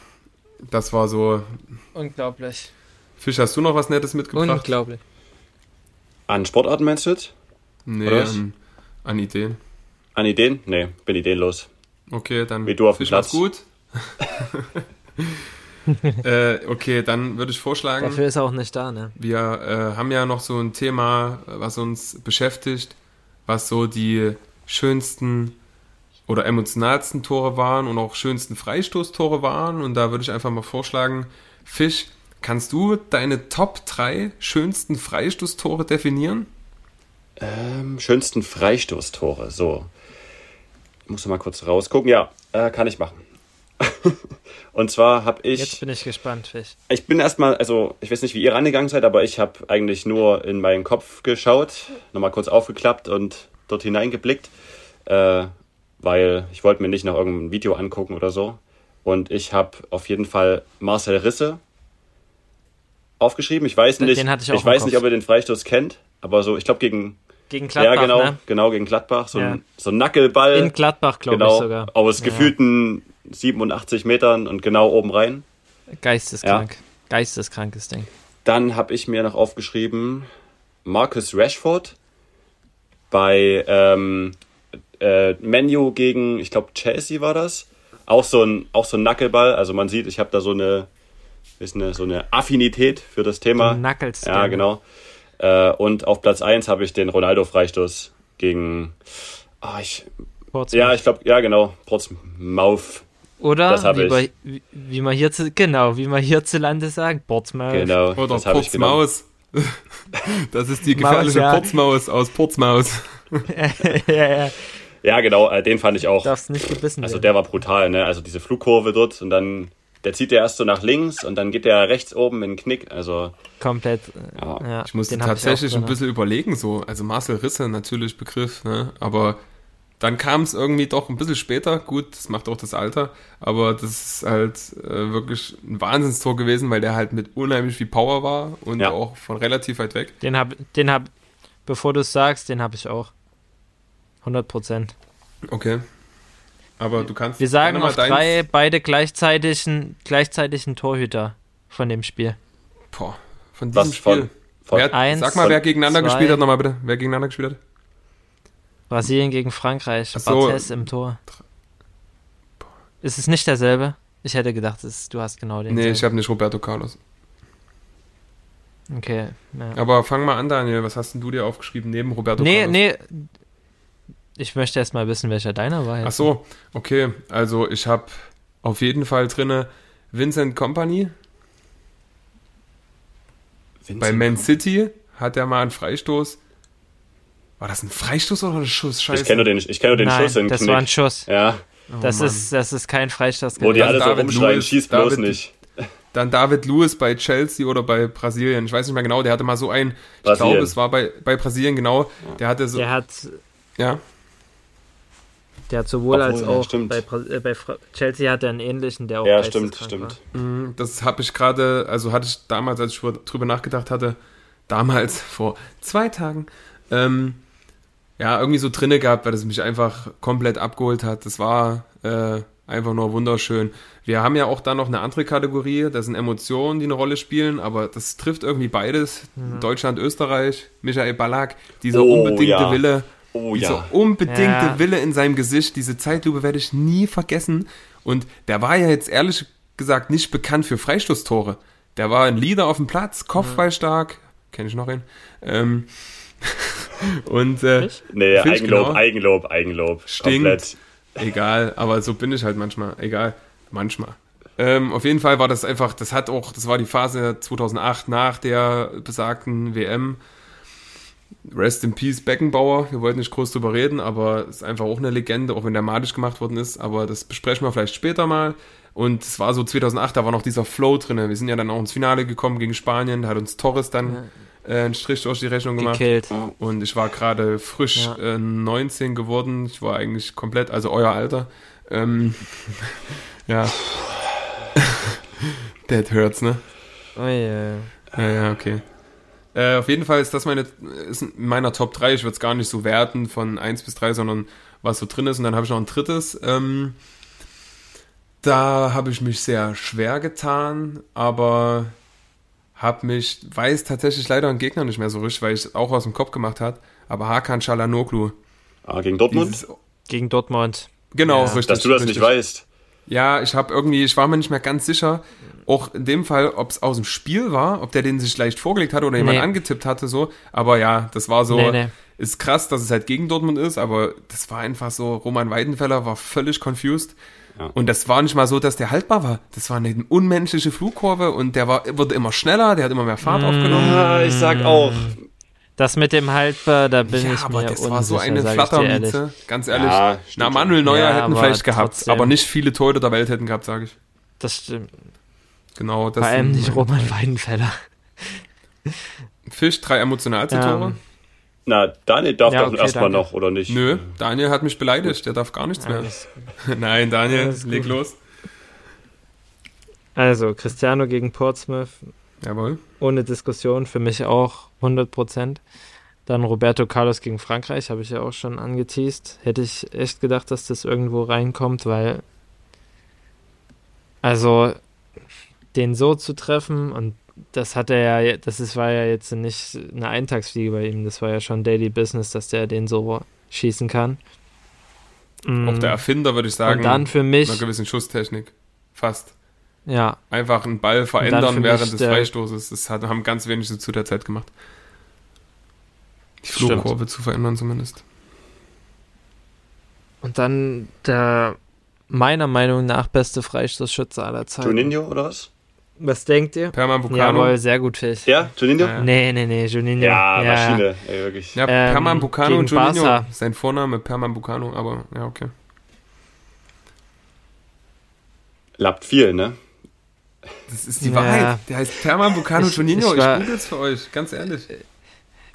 das war so. Unglaublich. Fisch, hast du noch was Nettes mitgebracht? Unglaublich. An Sportarten meinst du jetzt? Nee, an, an Ideen. An Ideen? Nee, bin ideenlos. Okay, dann Wie du auf dem Fisch, mach's Platz. gut. äh, okay, dann würde ich vorschlagen, Dafür ist er auch nicht da, ne? wir äh, haben ja noch so ein Thema, was uns beschäftigt, was so die schönsten oder emotionalsten Tore waren und auch schönsten Freistoßtore waren. Und da würde ich einfach mal vorschlagen, Fisch, kannst du deine Top 3 schönsten Freistoßtore definieren? Ähm, schönsten Freistoßtore. So. Ich muss mal kurz rausgucken. Ja, äh, kann ich machen. Und zwar habe ich. Jetzt bin ich gespannt, Fisch. Ich bin erstmal, also ich weiß nicht, wie ihr rangegangen seid, aber ich habe eigentlich nur in meinen Kopf geschaut, nochmal kurz aufgeklappt und dort hineingeblickt, äh, weil ich wollte mir nicht noch irgendein Video angucken oder so. Und ich habe auf jeden Fall Marcel Risse aufgeschrieben. Ich weiß nicht, ich ich weiß Kopf. nicht, ob ihr den Freistoß kennt, aber so, ich glaube gegen, Gegen Gladbach, ja genau, ne? genau gegen Gladbach, so Ja. ein, so ein Nackelball. In Gladbach, glaube genau, ich sogar. aus Ja. gefühlten 87 Metern und genau oben rein. Geisteskrank. Geisteskrankes Ding. Dann habe ich mir noch aufgeschrieben, Marcus Rashford bei ähm, äh, Menu gegen, ich glaube, Chelsea war das. Auch so ein, auch so ein Nackelball. Also man sieht, ich habe da so eine, ist eine, so eine Affinität für das Thema. Nackelst ja, genau. Äh, und auf Platz 1 habe ich den Ronaldo-Freistoß gegen, ah, ich, Portsmouth. ja, ich glaube, ja, genau, Portsmouth. Oder das hab wie, ich. bei, wie, wie man hier zu, genau, wie man hierzulande sagt, Portsmouth. Genau, Oder das habe ich genommen. Portsmaus. Das ist die gefährliche ja. Portsmaus aus Portsmaus. ja, ja. Ja, genau, äh, den fand ich auch. Darfst nicht gebissen Also der war brutal, ne? Also diese Flugkurve dort und dann, der zieht ja erst so nach links und dann geht der rechts oben in den Knick. Also Komplett. äh, Ja, Ja, Ich musste tatsächlich auch ein bisschen überlegen, so. Also Marcel Risse natürlich Begriff, ne? Aber dann kam es irgendwie doch ein bisschen später. Gut, das macht auch das Alter. Aber das ist halt äh, wirklich ein Wahnsinnstor gewesen, weil der halt mit unheimlich viel Power war und Ja. auch von relativ weit weg. Den hab, den hab, bevor du es sagst, den habe ich auch. 100 Prozent. Okay. Aber du kannst Wir sagen deins- drei beide gleichzeitigen, gleichzeitigen Torhüter von dem Spiel. Boah, von diesem was von, Spiel. von Wer, Eins, sag mal, wer gegeneinander zwei. gespielt hat, nochmal bitte. Wer gegeneinander gespielt hat? Brasilien gegen Frankreich. Ach so. Barthez im Tor. Ist es nicht derselbe? Ich hätte gedacht, es, du hast genau den. Nee, ich habe nicht Roberto Carlos. Okay. Ja. Aber fang mal an, Daniel. Was hast denn du dir aufgeschrieben neben Roberto Nee, Carlos? nee. Ich möchte erst mal wissen, welcher deiner war. Ach Jetzt. so, okay. Also ich habe auf jeden Fall drinne Vincent Company. Vincent Bei Man City hat er mal einen Freistoß. War das ein Freistoß oder ein Schuss? Scheiße. Ich kenne nur den, ich kenn nur den Nein, Schuss in das Knick. war ein Schuss. Ja, das, Mann. ist, das ist kein Freistoß. wo die Dann alle so David rumschreien, Luiz, schieß bloß David- nicht. Dann David Lewis bei Chelsea oder bei Brasilien. Ich weiß nicht mehr genau. Der hatte mal so einen. Ich glaube, es war bei, bei Brasilien genau. Der hatte so. Der hat, Ja. Der hat sowohl Obwohl, als ja, auch stimmt. bei, äh, bei Chelsea hat er einen ähnlichen, der auch Ja, stimmt, stimmt. Mhm, Das habe ich gerade, also hatte ich damals, als ich drüber nachgedacht hatte, damals vor zwei Tagen, ähm, ja, irgendwie so drinne gehabt, weil es mich einfach komplett abgeholt hat. Das war äh, einfach nur wunderschön. Wir haben ja auch da noch eine andere Kategorie, das sind Emotionen, die eine Rolle spielen, aber das trifft irgendwie beides. Deutschland, Österreich, Michael Ballack, dieser Oh, unbedingte ja. Wille, Oh dieser ja. unbedingte Ja. Wille in seinem Gesicht, diese Zeitlupe werde ich nie vergessen. Und der war ja jetzt ehrlich gesagt nicht bekannt für Freistoßtore. Der war ein Leader auf dem Platz, Kopfballstark, kenne ich noch einen. Ähm, und äh? Nee, Eigenlob, genau. Eigenlob, Eigenlob. Stinkt. Komplett. egal, aber so bin ich halt manchmal. Egal, manchmal. Ähm, auf jeden Fall war das einfach, das hat auch, das war die Phase 2008 nach der besagten WM. Rest in Peace Beckenbauer. Wir wollten nicht groß drüber reden, aber es ist einfach auch eine Legende, auch wenn der malig gemacht worden ist. Aber das besprechen wir vielleicht später mal. Und es war so 2008, da war noch dieser Flow drin. Wir sind ja dann auch ins Finale gekommen gegen Spanien. Da hat uns Torres dann äh, einen Strich durch die Rechnung gemacht. Gekillt. Und ich war gerade frisch Ja. äh, 19 geworden. Ich war eigentlich komplett, also euer Alter. Ähm, ja. That hurts, ne? Oh, yeah. Ja, ja, okay. Äh, auf jeden Fall ist das meine, ist in meiner Top 3. Ich würde es gar nicht so werten von 1 bis 3, sondern was so drin ist. Und dann habe ich noch ein drittes. Ähm, da habe ich mich sehr schwer getan, aber habe mich, weiß tatsächlich leider einen Gegner nicht mehr so richtig, weil ich es auch aus dem Kopf gemacht hat. Aber Hakan Çalhanoğlu. Ah, gegen Dortmund? Dieses, Gegen Dortmund. genau, Ja. richtig. Dass du das richtig. nicht weißt. Ja, ich habe irgendwie, ich war mir nicht mehr ganz sicher, auch in dem Fall, ob es aus dem Spiel war, ob der den sich leicht vorgelegt hatte oder jemand Nee. angetippt hatte, so. Aber ja, das war so, Nee, nee. ist krass, dass es halt gegen Dortmund ist, aber das war einfach so, Roman Weidenfeller war völlig confused. Ja. Und das war nicht mal so, dass der haltbar war. Das war eine unmenschliche Flugkurve und der war, wurde immer schneller, der hat immer mehr Fahrt Mm. aufgenommen. Ah, ich sag auch. Das mit dem Haltbar, da bin Ja, ich aber mir das unsicher, war so eine. Flattermiete, ganz ehrlich. Ja, Na, Manuel Neuer Ja, hätten vielleicht gehabt, trotzdem. aber nicht viele Torhüter der Welt hätten gehabt, sage ich. Das stimmt. Genau, das Vor allem nicht Roman Weidenfeller. Fisch, drei Emotionalzitore. Ähm, Na, Daniel darf Ja, doch okay, erstmal noch, oder nicht? Nö, Daniel hat mich beleidigt, der darf gar nichts mehr. Nein, Daniel, leg gut. los. Also, Cristiano gegen Portsmouth, Jawohl. ohne Diskussion, für mich auch 100%. Dann Roberto Carlos gegen Frankreich, habe ich ja auch schon angeteased. Hätte ich echt gedacht, dass das irgendwo reinkommt, weil. Also, den so zu treffen und das hat er ja, das ist, war ja jetzt nicht eine Eintagsfliege bei ihm, das war ja schon Daily Business, dass der den so schießen kann. Auch der Mm, Erfinder, würde ich sagen, Und dann für mich, einer gewissen Schusstechnik. Fast. ja, Einfach einen Ball verändern während des der- Freistoßes. Das hat, haben ganz wenige zu der Zeit gemacht. Die Stimmt. Flugkurve zu verändern zumindest. Und dann der meiner Meinung nach beste Freistoßschütze aller Zeiten. Juninho oder was? Was denkt ihr? Pernambucano. Jawohl, sehr gut Fisch. Ja, Juninho? Ja. Nee, nee, nee, Juninho. Ja, Maschine, ey, wirklich. Ja, Ähm, Pernambucano und Juninho. Barca. Sein Vorname Pernambucano, aber ja, okay. Lappt viel, ne? Das ist die Ja. Wahrheit. Der heißt Pernambucano Ich- Juninho. ich Ich, war- google es für euch, ganz ehrlich.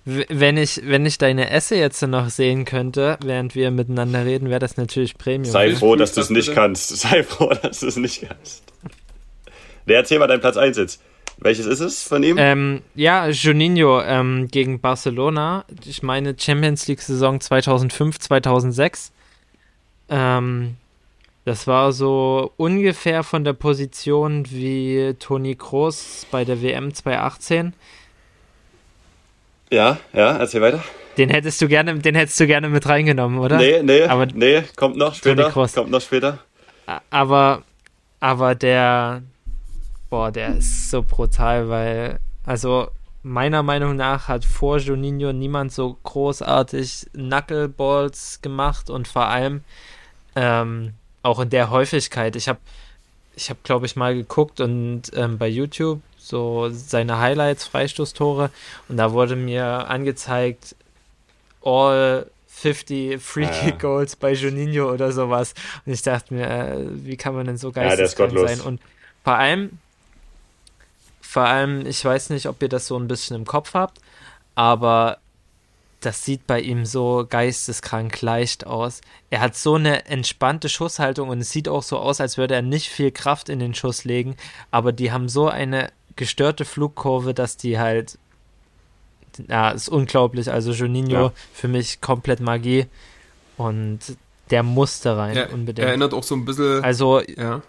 Wenn ich, wenn ich deine Esse jetzt noch sehen könnte, während wir miteinander reden, wäre das natürlich Premium. Sei froh, dass du es nicht bitte. kannst. Sei froh, dass du es nicht kannst. Der erzähl mal deinen Platz 1 jetzt. Welches ist es von ihm? Ähm, ja, Juninho ähm, gegen Barcelona. Ich meine Champions League Saison 2005, 2006. Ähm, das war so ungefähr von der Position wie Toni Kroos bei der WM 2018. Ja, ja, erzähl weiter. Den hättest du gerne, den hättest du gerne mit reingenommen, oder? Nee, nee, Aber- nee, kommt noch später. Kroos. Kommt noch später. Aber, aber der, boah, der ist so brutal, weil, also meiner Meinung nach hat vor Juninho niemand so großartig Knuckleballs gemacht und vor allem ähm, auch in der Häufigkeit. Ich habe, ich habe, glaube ich, mal geguckt und ähm, bei YouTube so seine Highlights, Freistoßtore und da wurde mir angezeigt, all 50 Free Ja. Kick Goals bei Juninho oder sowas. Und ich dachte mir, äh, wie kann man denn so geisteskrank gottlos. sein? Und vor allem, vor allem, ich weiß nicht, ob ihr das so ein bisschen im Kopf habt, aber das sieht bei ihm so geisteskrank leicht aus. Er hat so eine entspannte Schusshaltung und es sieht auch so aus, als würde er nicht viel Kraft in den Schuss legen, aber die haben so eine gestörte Flugkurve, dass die halt ja, ist unglaublich. Also Juninho Ja. für mich komplett Magie und der musste rein Er, unbedingt. erinnert auch so ein bisschen. also ja.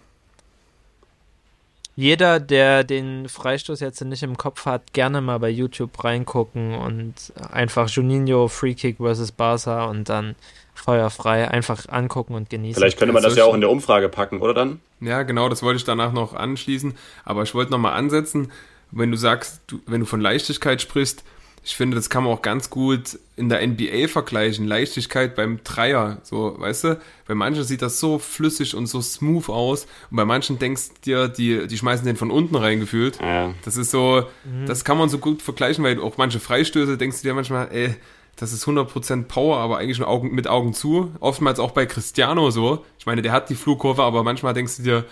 Jeder, der den Freistoß jetzt nicht im Kopf hat, gerne mal bei YouTube reingucken und einfach Juninho Freekick versus Barca und dann feuerfrei einfach angucken und genießen. Vielleicht könnte man das ja auch in der Umfrage packen, oder dann? Ja, genau, das wollte ich danach noch anschließen. Aber ich wollte nochmal ansetzen, wenn du sagst, du, wenn du von Leichtigkeit sprichst, ich finde, das kann man auch ganz gut in der NBA vergleichen. Leichtigkeit beim Dreier, so, weißt du? Bei manchen sieht das so flüssig und so smooth aus. Und bei manchen denkst du dir, die, die schmeißen den von unten reingefühlt. Ja. Das ist so, das kann man so gut vergleichen, weil auch manche Freistöße denkst du dir manchmal, ey, das ist 100% Power, aber eigentlich nur Augen, mit Augen zu. Oftmals auch bei Cristiano so. Ich meine, der hat die Flugkurve, aber manchmal denkst du dir,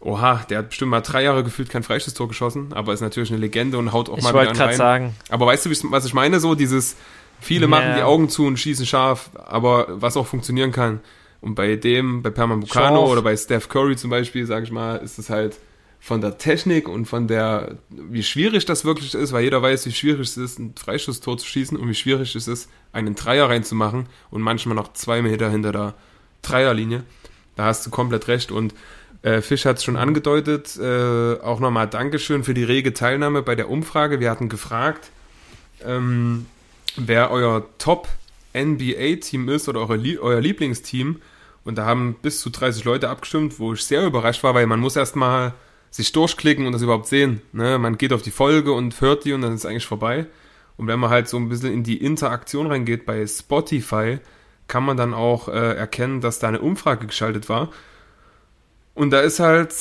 oha, der hat bestimmt mal drei Jahre gefühlt kein Freistoßtor geschossen, aber ist natürlich eine Legende und haut auch Ich mal wollte wieder einen rein. sagen, Aber weißt du, was ich meine? So dieses, viele machen Ja. die Augen zu und schießen scharf, aber was auch funktionieren kann. Und bei dem, bei Perman Bucano Scharf. oder bei Steph Curry zum Beispiel, sage ich mal, ist es halt von der Technik und von der, wie schwierig das wirklich ist, weil jeder weiß, wie schwierig es ist, ein Freistoßtor zu schießen und wie schwierig es ist, einen Dreier reinzumachen und manchmal noch zwei Meter hinter der Dreierlinie. Da hast du komplett recht und äh, Fisch hat es schon angedeutet. Äh, auch nochmal Dankeschön für die rege Teilnahme bei der Umfrage. Wir hatten gefragt, ähm, wer euer Top-NBA-Team ist oder eure, euer Lieblingsteam. Und da haben bis zu 30 Leute abgestimmt, wo ich sehr überrascht war, weil man muss erstmal sich durchklicken und das überhaupt sehen. Ne? Man geht auf die Folge und hört die und dann ist es eigentlich vorbei. Und wenn man halt so ein bisschen in die Interaktion reingeht bei Spotify, kann man dann auch äh, erkennen, dass da eine Umfrage geschaltet war. Und da ist halt,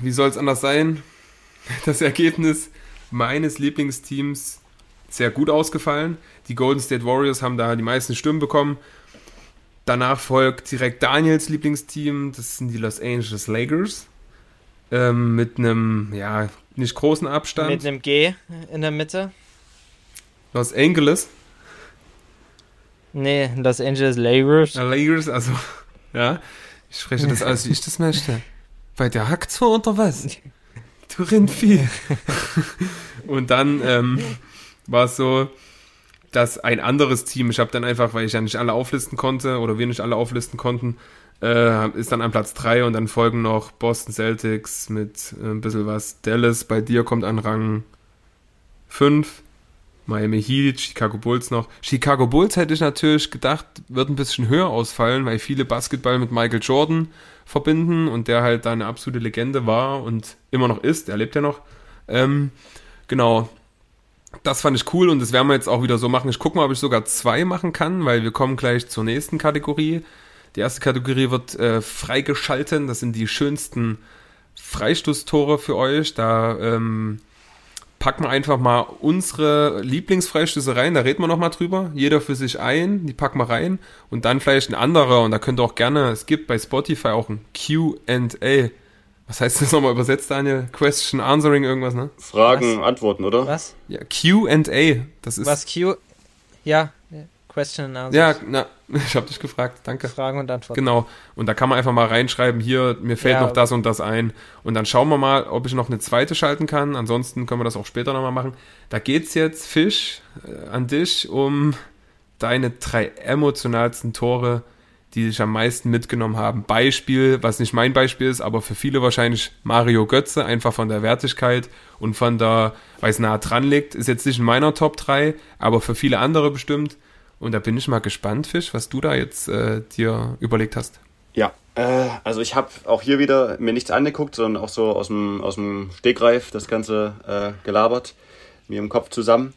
wie soll es anders sein, das Ergebnis meines Lieblingsteams sehr gut ausgefallen. Die Golden State Warriors haben da die meisten Stimmen bekommen. Danach folgt direkt Daniels Lieblingsteam, das sind die Los Angeles Lakers. Ähm, mit einem, ja, nicht großen Abstand. mit einem G in der Mitte. Los Angeles Nee, Los Angeles Lakers. Lakers, also, ja, ich spreche das aus, wie ich das möchte. Weil der hackt so unter was? Du Rindvieh. Und dann ähm, war es so, dass ein anderes Team, ich habe dann einfach, weil ich ja nicht alle auflisten konnte oder wir nicht alle auflisten konnten, äh, ist dann an Platz 3 und dann folgen noch Boston Celtics mit äh, ein bisschen was. Dallas bei dir kommt an Rang 5. Miami Heat, Chicago Bulls noch. Chicago Bulls hätte ich natürlich gedacht, wird ein bisschen höher ausfallen, weil viele Basketball mit Michael Jordan verbinden und der halt da eine absolute Legende war und immer noch ist. Er lebt ja noch. Ähm, genau. Das fand ich cool und das werden wir jetzt auch wieder so machen. Ich gucke mal, ob ich sogar zwei machen kann, weil wir kommen gleich zur nächsten Kategorie. Die erste Kategorie wird äh, freigeschalten. Das sind die schönsten Freistoßtore für euch. Da ähm, packen wir einfach mal unsere Lieblingsfreistöße rein. Da reden wir nochmal drüber. Jeder für sich ein. Die packen wir rein. Und dann vielleicht ein anderer. Und da könnt ihr auch gerne, es gibt bei Spotify auch ein Q&A. Was heißt das nochmal übersetzt, Daniel? Question, Answering, irgendwas, ne? Fragen, Antworten, oder? Was? Ja, Q&A. Das ist... Was Q? Ja, Question and Answers. Ja, na, ich habe dich gefragt. Danke. Fragen und Antworten. Genau. Und da kann man einfach mal reinschreiben, hier, mir fällt Ja. noch das und das ein. Und dann schauen wir mal, ob ich noch eine zweite schalten kann. Ansonsten können wir das auch später nochmal machen. Da geht's jetzt, Fisch, äh, an dich um deine drei emotionalsten Tore, die dich am meisten mitgenommen haben. Beispiel, was nicht mein Beispiel ist, aber für viele wahrscheinlich Mario Götze, einfach von der Wertigkeit und von der, weil es nah dran liegt, ist jetzt nicht in meiner Top 3, aber für viele andere bestimmt. Und da bin ich mal gespannt, Fisch, was du da jetzt äh, dir überlegt hast. Ja, äh, also ich habe auch hier wieder mir nichts angeguckt, sondern auch so aus dem, aus dem Stegreif das Ganze äh, gelabert, mir im Kopf zusammen.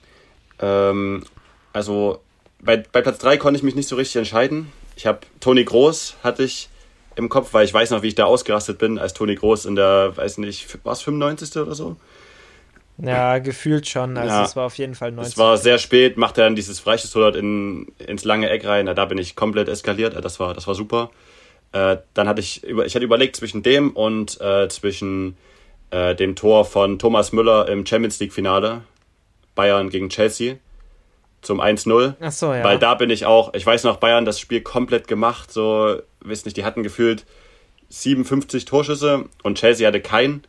Ähm, also bei, bei Platz 3 konnte ich mich nicht so richtig entscheiden. Ich habe Toni Groß hatte ich im Kopf, weil ich weiß noch, wie ich da ausgerastet bin, als Toni Groß in der, weiß nicht, war es 95. oder so? Ja, gefühlt schon. Also Ja. es war auf jeden Fall 90. Es war sehr spät, macht er dann dieses Freistoß dort in, ins lange Eck rein. Da bin ich komplett eskaliert. Das war, das war super. Äh, dann hatte ich, über, ich hatte überlegt zwischen dem und äh, zwischen äh, dem Tor von Thomas Müller im Champions League Finale. Bayern gegen Chelsea. Zum 1-0. Ach so, ja. Weil da bin ich auch, ich weiß noch, Bayern das Spiel komplett gemacht. So, wisst nicht, die hatten gefühlt 57 Torschüsse und Chelsea hatte keinen.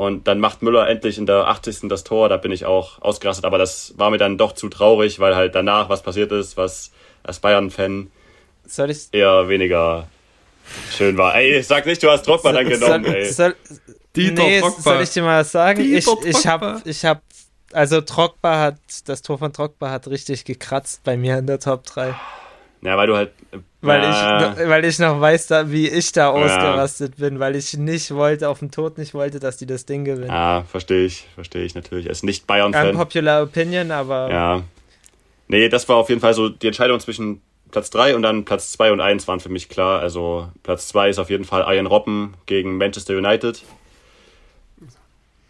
Und dann macht Müller endlich in der 80. das Tor, da bin ich auch ausgerastet. Aber das war mir dann doch zu traurig, weil halt danach was passiert ist, was als Bayern-Fan ich eher weniger schön war. Ey, sag nicht, du hast Drogba dann genommen, soll, ey. soll, Dieter nee, Drogba. soll ich dir mal was sagen? Ich, Dieter ich Drogba. hab, ich hab, also Drogba hat, das Tor von Drogba hat richtig gekratzt bei mir in der Top 3. Ja, weil du halt. Weil, äh, ich, weil ich noch weiß, da, wie ich da ausgerastet bin, weil ich nicht wollte, auf den Tod nicht wollte, dass die das Ding gewinnen. Ja, verstehe ich, verstehe ich natürlich. Er ist nicht Bayern-Fan. Unpopular Opinion, aber Ja. Nee, das war auf jeden Fall so die Entscheidung zwischen Platz 3 und dann Platz 2 und 1 waren für mich klar. Also Platz 2 ist auf jeden Fall Ian Robben gegen Manchester United.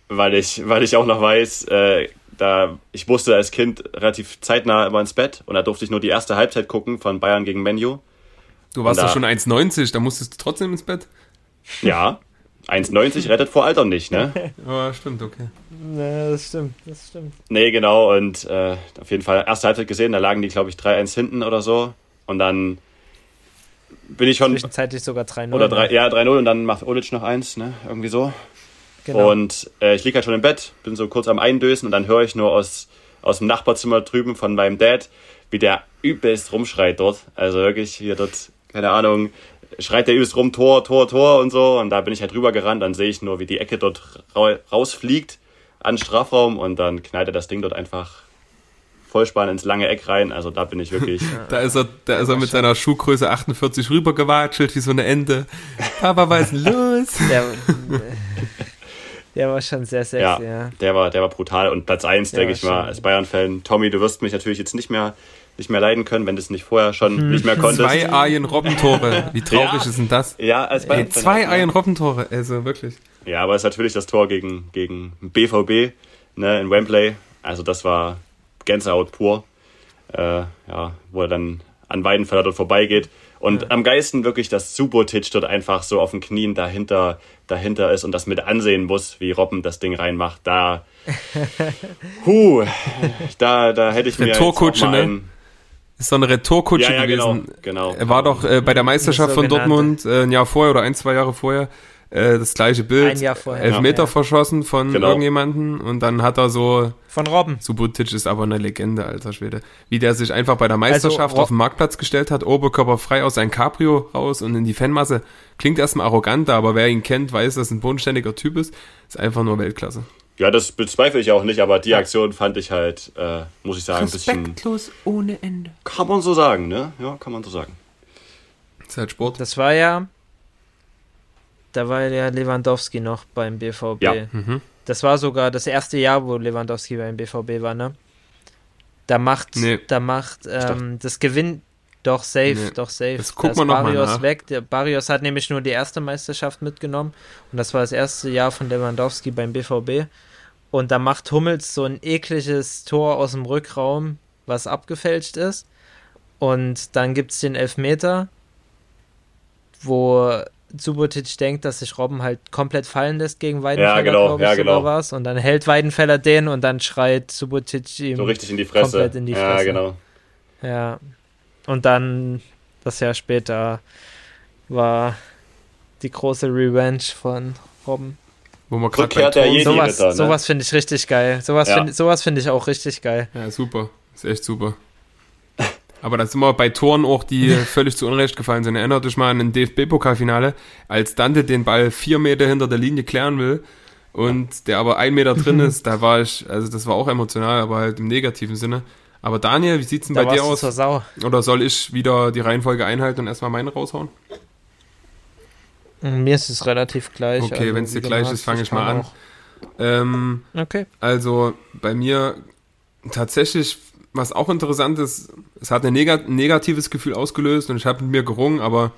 Weil ich, weil ich auch noch weiß, äh, da ich musste als Kind relativ zeitnah immer ins Bett und da durfte ich nur die erste Halbzeit gucken von Bayern gegen Menu. Du warst Und doch da- schon 1,90, da musstest du trotzdem ins Bett. Ja, 1,90 rettet vor Alter nicht, ne? Ja, stimmt, okay. Ne, das stimmt, das stimmt. Nee, genau. Und äh, auf jeden Fall erste Halbzeit gesehen, da lagen die, glaube ich, 3-1 hinten oder so. Und dann bin ich schon. Zwischenzeitlich sogar 3-0. Oder 3, ja, 3-0 und dann macht Olic noch eins, ne? Irgendwie so. Genau. Und äh, ich liege halt schon im Bett, bin so kurz am Eindösen und dann höre ich nur aus, aus dem Nachbarzimmer drüben von meinem Dad, wie der übelst rumschreit dort. Also wirklich hier dort, keine Ahnung, schreit der übelst rum, Tor, Tor, Tor und so. Und da bin ich halt rüber gerannt, dann sehe ich nur, wie die Ecke dort ra rausfliegt an den Strafraum und dann knallt er das Ding dort einfach Vollspann ins lange Eck rein. Also da bin ich wirklich. Da ist er, da ist er mit seiner Schuhgröße 48 rübergewatschelt, wie so eine Ente. Papa, was ist denn los? Der, der war schon sehr sexy, ja, ja. Der war, der war brutal. Und Platz 1, denke ich mal, als Bayern-Fan. Tommy, du wirst mich natürlich jetzt nicht mehr, nicht mehr leiden können, wenn du es nicht vorher schon nicht mehr konntest. Zwei Arjen-Robbentore. Wie traurig Ja. ist denn das? Ja, als Ey, Bayern-Fan. zwei ja. Arjen-Robbentore. Also wirklich. Ja, aber es ist natürlich das Tor gegen, gegen BVB ne, in Wembley. Also das war Gänsehaut pur. Äh, ja, wo er dann an Weidenfeller dort vorbeigeht. Und am geilsten wirklich, dass Subotic dort einfach so auf den Knien dahinter, dahinter ist und das mit ansehen muss, wie Robben das Ding reinmacht. Da, huh, da, da hätte ich mir jetzt Torkutsche, mal ne? Ist so eine Retourkutsche Ja, ja, genau, gewesen. genau. Er war doch äh, bei der Meisterschaft von. Dortmund äh, ein Jahr vorher oder ein, zwei Jahre vorher äh, das gleiche Bild. Ein Jahr vorher. Elfmeter Ja. verschossen von Genau. irgendjemanden und dann hat er so, Von Robben. Subotic ist aber eine Legende, alter Schwede. Wie der sich einfach bei der Meisterschaft Ro- auf den Marktplatz gestellt hat, Oberkörper frei aus seinem Cabrio raus und in die Fanmasse. Klingt erstmal arrogant, aber wer ihn kennt, weiß, dass er ein bodenständiger Typ ist. Ist einfach nur Weltklasse. Ja, das bezweifle ich auch nicht, aber die Aktion fand ich halt, äh, muss ich sagen, ein bisschen. ohne Ende. Kann man so sagen, ne? Ja, kann man so sagen. Ist halt Sport. Das war ja. Da war ja Lewandowski noch beim BVB. Ja. Mhm. Das war sogar das erste Jahr, wo Lewandowski beim BVB war, ne? Da macht, Nee. da macht, ähm, das Gewinn doch safe, Nee. doch safe. Das gucken Da noch mal Barrios nach. weg. Der Barrios hat nämlich nur die erste Meisterschaft mitgenommen und das war das erste Jahr von Lewandowski beim BVB. Und da macht Hummels so ein ekliges Tor aus dem Rückraum, was abgefälscht ist. Und dann gibt es den Elfmeter, wo Subotic denkt, dass sich Robben halt komplett fallen lässt gegen Weidenfeller, Ja, genau, glaube ich, ja, sogar genau. war's. Und dann hält Weidenfeller den und dann schreit Subotic ihm So richtig in die Fresse. komplett in die Ja, Fresse. genau. Ja. Und dann, das Jahr später, war die große Revenge von Robben. Wo man gerade Rückkehr der Jedi. Sowas, ne? sowas finde ich richtig geil. Sowas Ja. finde sowas find ich auch richtig geil. Ja, super. Ist echt super. Aber da sind wir bei Toren auch, die völlig zu Unrecht gefallen sind. Erinnert euch mal an ein DFB-Pokalfinale, als Dante den Ball vier Meter hinter der Linie klären will und der aber ein Meter drin ist, da war ich, also das war auch emotional, aber halt im negativen Sinne. Aber Daniel, wie sieht's denn Da bei dir aus? Oder soll ich wieder die Reihenfolge einhalten und erstmal meine raushauen? Mir ist es relativ gleich. Okay, also, wenn's dir wie du gleich ist, fang ich mal an. Ähm, Okay. Also bei mir tatsächlich, was auch interessant ist, es hat ein neg negatives Gefühl ausgelöst und ich habe mit mir gerungen, aber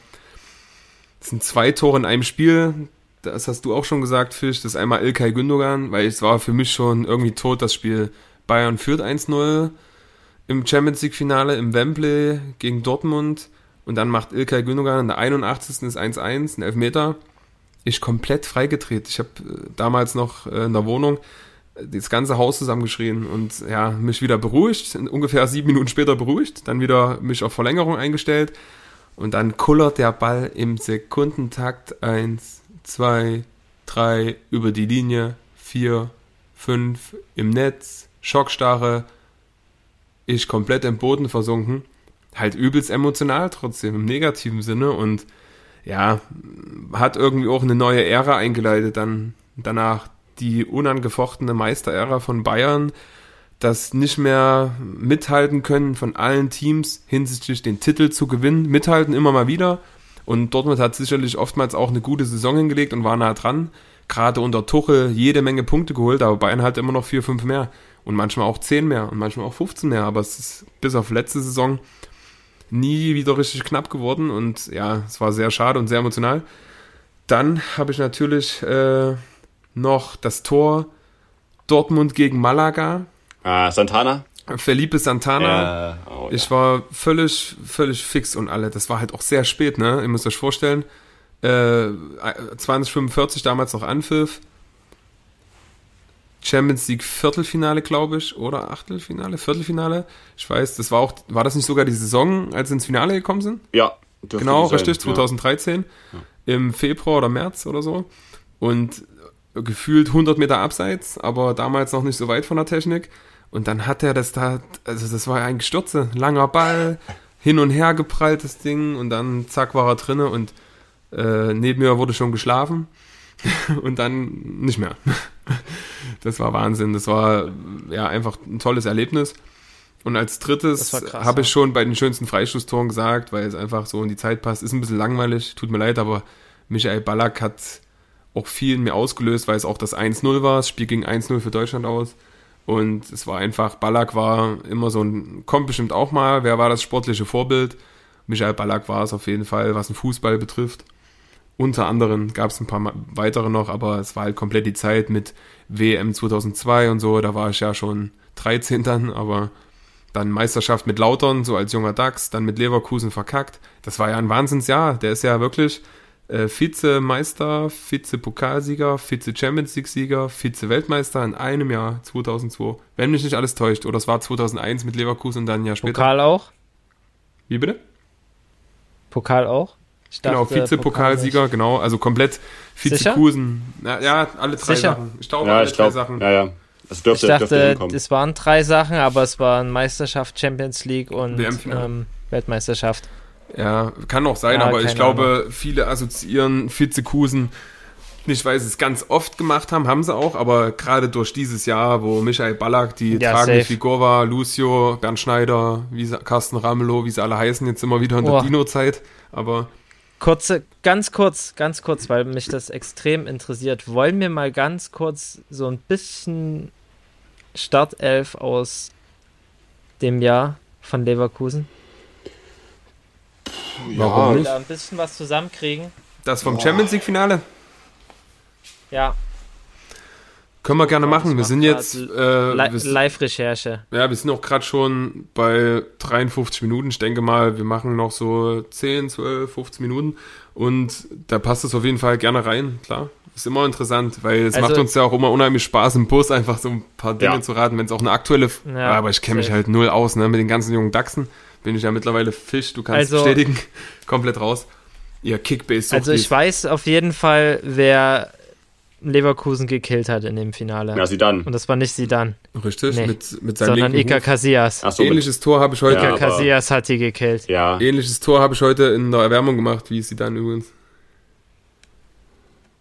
es sind zwei Tore in einem Spiel. Das hast du auch schon gesagt, Fisch. Das ist einmal Ilkay Gündogan, weil es war für mich schon irgendwie tot, das Spiel. Bayern führt 1-0 im Champions League Finale im Wembley gegen Dortmund und dann macht Ilkay Gündogan in der 81. ist 1-1, ein Elfmeter. Ich komplett freigedreht. Ich habe äh, damals noch äh, in der Wohnung das ganze Haus zusammengeschrien und ja, mich wieder beruhigt, ungefähr sieben Minuten später beruhigt, dann wieder mich auf Verlängerung eingestellt und dann kullert der Ball im Sekundentakt. Eins, zwei, drei über die Linie, vier, fünf im Netz, Schockstarre, ich komplett im Boden versunken, halt übelst emotional trotzdem im negativen Sinne und ja, hat irgendwie auch eine neue Ära eingeleitet dann danach die unangefochtene Meisterära von Bayern, das nicht mehr mithalten können von allen Teams hinsichtlich den Titel zu gewinnen, mithalten immer mal wieder. Und Dortmund hat sicherlich oftmals auch eine gute Saison hingelegt und war nah dran, gerade unter Tuchel jede Menge Punkte geholt, aber Bayern hat immer noch vier, fünf mehr. Und manchmal auch zehn mehr und manchmal auch 15 mehr, aber es ist bis auf letzte Saison nie wieder richtig knapp geworden. Und ja, es war sehr schade und sehr emotional. Dann habe ich natürlich äh, noch das Tor Dortmund gegen Malaga. Ah, Santana? Felipe Santana. Ja, oh, ja. Ich war völlig, völlig fix und alle. Das war halt auch sehr spät, ne? Ihr müsst euch vorstellen, äh, 2045 damals noch anpfiff. Champions League Viertelfinale, glaube ich, oder Achtelfinale, Viertelfinale. Ich weiß, das war auch, war das nicht sogar die Saison, als sie ins Finale gekommen sind? Ja, Genau, richtig, 2013. Im Februar oder März oder so. Und gefühlt 100 Meter abseits, aber damals noch nicht so weit von der Technik. Und dann hat er das da, also das war ein Gestürze, langer Ball, hin und her geprallt das Ding und dann zack war er drinne und äh, neben mir wurde schon geschlafen und dann nicht mehr. Das war Wahnsinn, das war ja einfach ein tolles Erlebnis. Und als drittes habe ich schon bei den schönsten Freistoßtoren gesagt, weil es einfach so in die Zeit passt. Ist ein bisschen langweilig, tut mir leid, aber Michael Ballack hat auch viel mir ausgelöst, weil es auch das 1-0 war. Das Spiel ging 1-0 für Deutschland aus. Und es war einfach, Ballack war immer so ein, kommt bestimmt auch mal, wer war das sportliche Vorbild? Michael Ballack war es auf jeden Fall, was den Fußball betrifft. Unter anderem gab es ein paar weitere noch, aber es war halt komplett die Zeit mit WM 2002 und so. Da war ich ja schon 13 dann, aber dann Meisterschaft mit Lautern, so als junger Dachs, dann mit Leverkusen verkackt. Das war ja ein Wahnsinnsjahr. Der ist ja wirklich äh, Vizemeister, Vize-Pokalsieger, Vize-Champions League-Sieger, Vize-Weltmeister in einem Jahr 2002. Wenn mich nicht alles täuscht. Oder es war 2001 mit Leverkusen und dann ein Jahr später. Pokal auch? Wie bitte? Pokal auch? Ich Genau, dachte, Vize-Pokalsieger, Pokal genau. Also komplett? Vizekusen. Ja, ja, alle drei Sicher? Sachen. Ich glaube, Ja, alle ich drei glaube, Sachen. ja, ja. Das dürfte, Ich dachte, es waren drei Sachen, aber es waren Meisterschaft, Champions League und ähm, Weltmeisterschaft. Ja, kann auch sein, Ja, aber ich glaube, viele assoziieren Vizekusen nicht, weil sie es ganz oft gemacht haben, haben sie auch, aber gerade durch dieses Jahr, wo Michael Ballack die Ja, tragende safe. Figur war, Lucio, Bernd Schneider, wie sie, Carsten Ramelow, wie sie alle heißen, jetzt immer wieder in der Boah. Dino-Zeit, aber Kurze, ganz kurz, ganz kurz, weil mich das extrem interessiert. Wollen wir mal ganz kurz so ein bisschen Startelf aus dem Jahr von Leverkusen? Warum nicht? Da ein bisschen was zusammenkriegen? Das vom Champions League-Finale Ja, können wir gerne machen. Wir sind jetzt, äh, Live-Recherche. ja, wir sind auch gerade schon bei 53 Minuten. Ich denke mal, wir machen noch so 10, 12, 15 Minuten und da passt es auf jeden Fall gerne rein, klar. Ist immer interessant, weil es Also- macht uns ja auch immer unheimlich Spaß im Bus, einfach so ein paar Dinge Ja. zu raten, wenn es auch eine aktuelle. Ja, aber ich kenne mich halt null aus, ne? Mit den ganzen jungen Dachsen bin ich ja mittlerweile Fisch, du kannst Also- bestätigen, komplett raus. Ihr Kickbase Also ich weiß auf jeden Fall, wer Leverkusen gekillt hat in dem Finale. Ja, sie dann. Und das war nicht Sidan, Richtig, Nee. mit, mit seinem sondern linken Iker Huf. Casillas. Ach so, mit, Ähnliches Tor habe ich heute. Ja, Iker aber- Casillas hat die gekillt. ja. Ähnliches Tor habe ich heute in der Erwärmung gemacht, wie sie dann übrigens.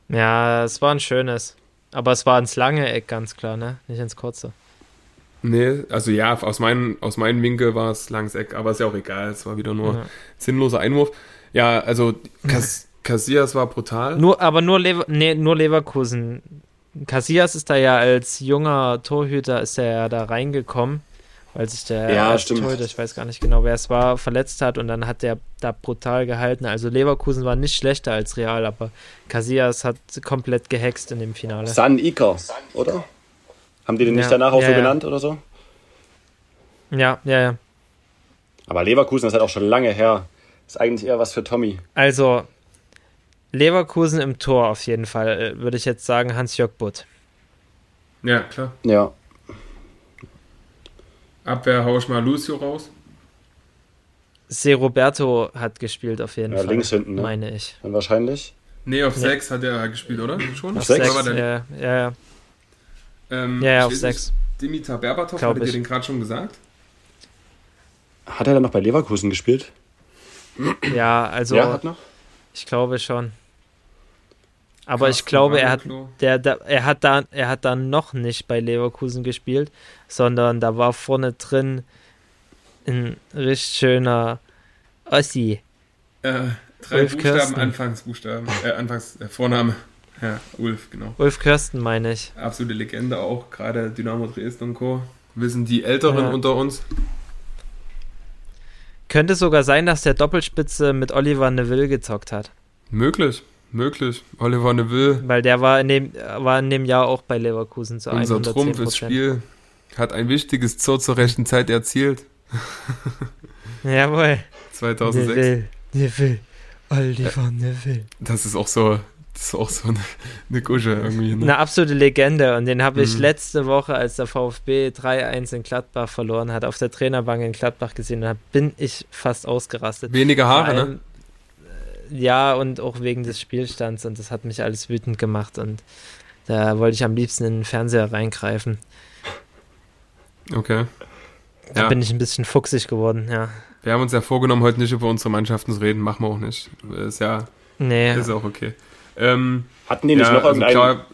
Ja, es war ein schönes. Aber es war ins lange Eck, ganz klar, ne? Nicht ins kurze. Nee, also ja, aus meinem aus meinem Winkel war es langes Eck, aber ist ja auch egal, es war wieder nur Ja. sinnloser Einwurf. Ja, also Cas Casillas war brutal. Nur, aber nur, Lever nee, nur Leverkusen. Casillas ist da ja als junger Torhüter, ist er ja da reingekommen, weil sich der Ja. Torhüter, ich weiß gar nicht genau, wer es war, verletzt hat und dann hat der da brutal gehalten. Also Leverkusen war nicht schlechter als Real, aber Casillas hat komplett gehext in dem Finale. San Iker, oder? Haben die den nicht Ja, danach auch ja, so ja. genannt oder so? Ja, ja, ja. Aber Leverkusen ist halt auch schon lange her. Ist eigentlich eher was für Tommy. Also, Leverkusen im Tor auf jeden Fall, äh, würde ich jetzt sagen, Hans-Jörg Butt. Ja, klar. Ja. Abwehr hau ich mal Lucio raus. Se Roberto hat gespielt auf jeden Ja, Fall. links hinten, ne? Meine ich. Dann wahrscheinlich. Nee, auf 6 hat er gespielt, oder? Schon? Auf Wer sechs? war denn? Ja, ja, ja. Ähm, Ja, ja, ich auf weiß sechs. nicht, Dimitar Berbatov, Glaub hattet ihr ich. den gerade schon gesagt? Hat er dann noch bei Leverkusen gespielt? ja, also ja, hat noch. ich glaube schon. Aber ich Carsten glaube, er hat, der, der, er, hat da, er hat da noch nicht bei Leverkusen gespielt, sondern da war vorne drin ein richtig schöner Ossi. Äh, drei Ulf Buchstaben, Kirsten. Anfangsbuchstaben, äh, Anfangs, äh, Vorname. Ja, Ulf, genau. Ulf Kirsten, meine ich. Absolute Legende auch, gerade Dynamo Dresden und Co. Wissen die Älteren Ja. unter uns. Könnte sogar sein, dass der Doppelspitze mit Oliver Neville gezockt hat. Möglich, möglich. Oliver Neville, Weil der war in dem, war in dem Jahr auch bei Leverkusen zu unser 110 Trumpf ins Spiel, hat ein wichtiges Tor zur rechten Zeit erzielt. Jawohl. 2006. Neville, Neville. Oliver Neville. Das ist auch so, das ist auch so eine, eine Gusche irgendwie. Ne? Eine absolute Legende und den habe ich Mhm. letzte Woche, als der VfB 3-1 in Gladbach verloren hat, auf der Trainerbank in Gladbach gesehen. Da bin ich fast ausgerastet. Weniger Haare, ne? allem, äh, Ja, und auch wegen des Spielstands und das hat mich alles wütend gemacht und da wollte ich am liebsten in den Fernseher reingreifen. Okay. Da Ja. bin ich ein bisschen fuchsig geworden, ja. Wir haben uns ja vorgenommen, heute nicht über unsere Mannschaften zu reden. Machen wir auch nicht. Ist ja, Nee. ist auch okay. Ähm, Hatten die nicht ja, noch also irgendeinen. klar,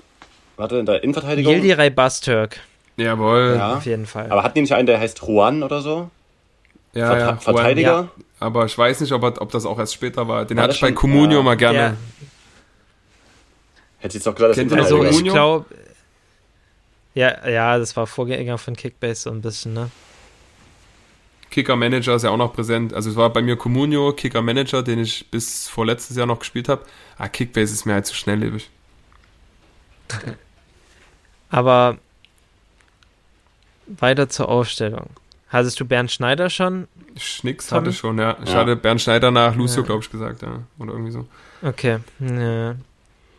warte, in der Innenverteidigung? Yildiray Bastürk, jawohl. Ja. auf jeden Fall. Aber hatten die nicht einen, der heißt Juan oder so? ja, Verta- ja, Verteidiger? Ja. Aber ich weiß nicht, ob, er, ob das auch erst später war. Den War hatte ich bei? Comunio Ja. mal gerne. Ja, Hätte ich jetzt doch gesagt, das Kennt also ich glaube, ja, ja, das war Vorgänger von Kickbase so ein bisschen, ne? Kicker Manager ist ja auch noch präsent. Also es war bei mir Comunio, Kicker Manager, den ich bis vor letztes Jahr noch gespielt habe. Ah, Kickbase ist mir halt zu schnelllebig. Aber weiter zur Aufstellung. Hattest du Bernd Schneider schon? Schnicks Tom? hatte ich schon, ja. Ich Ja. hatte Bernd Schneider nach Lucio, Ja. glaube ich, gesagt, ja. Oder irgendwie so. Okay. Ja,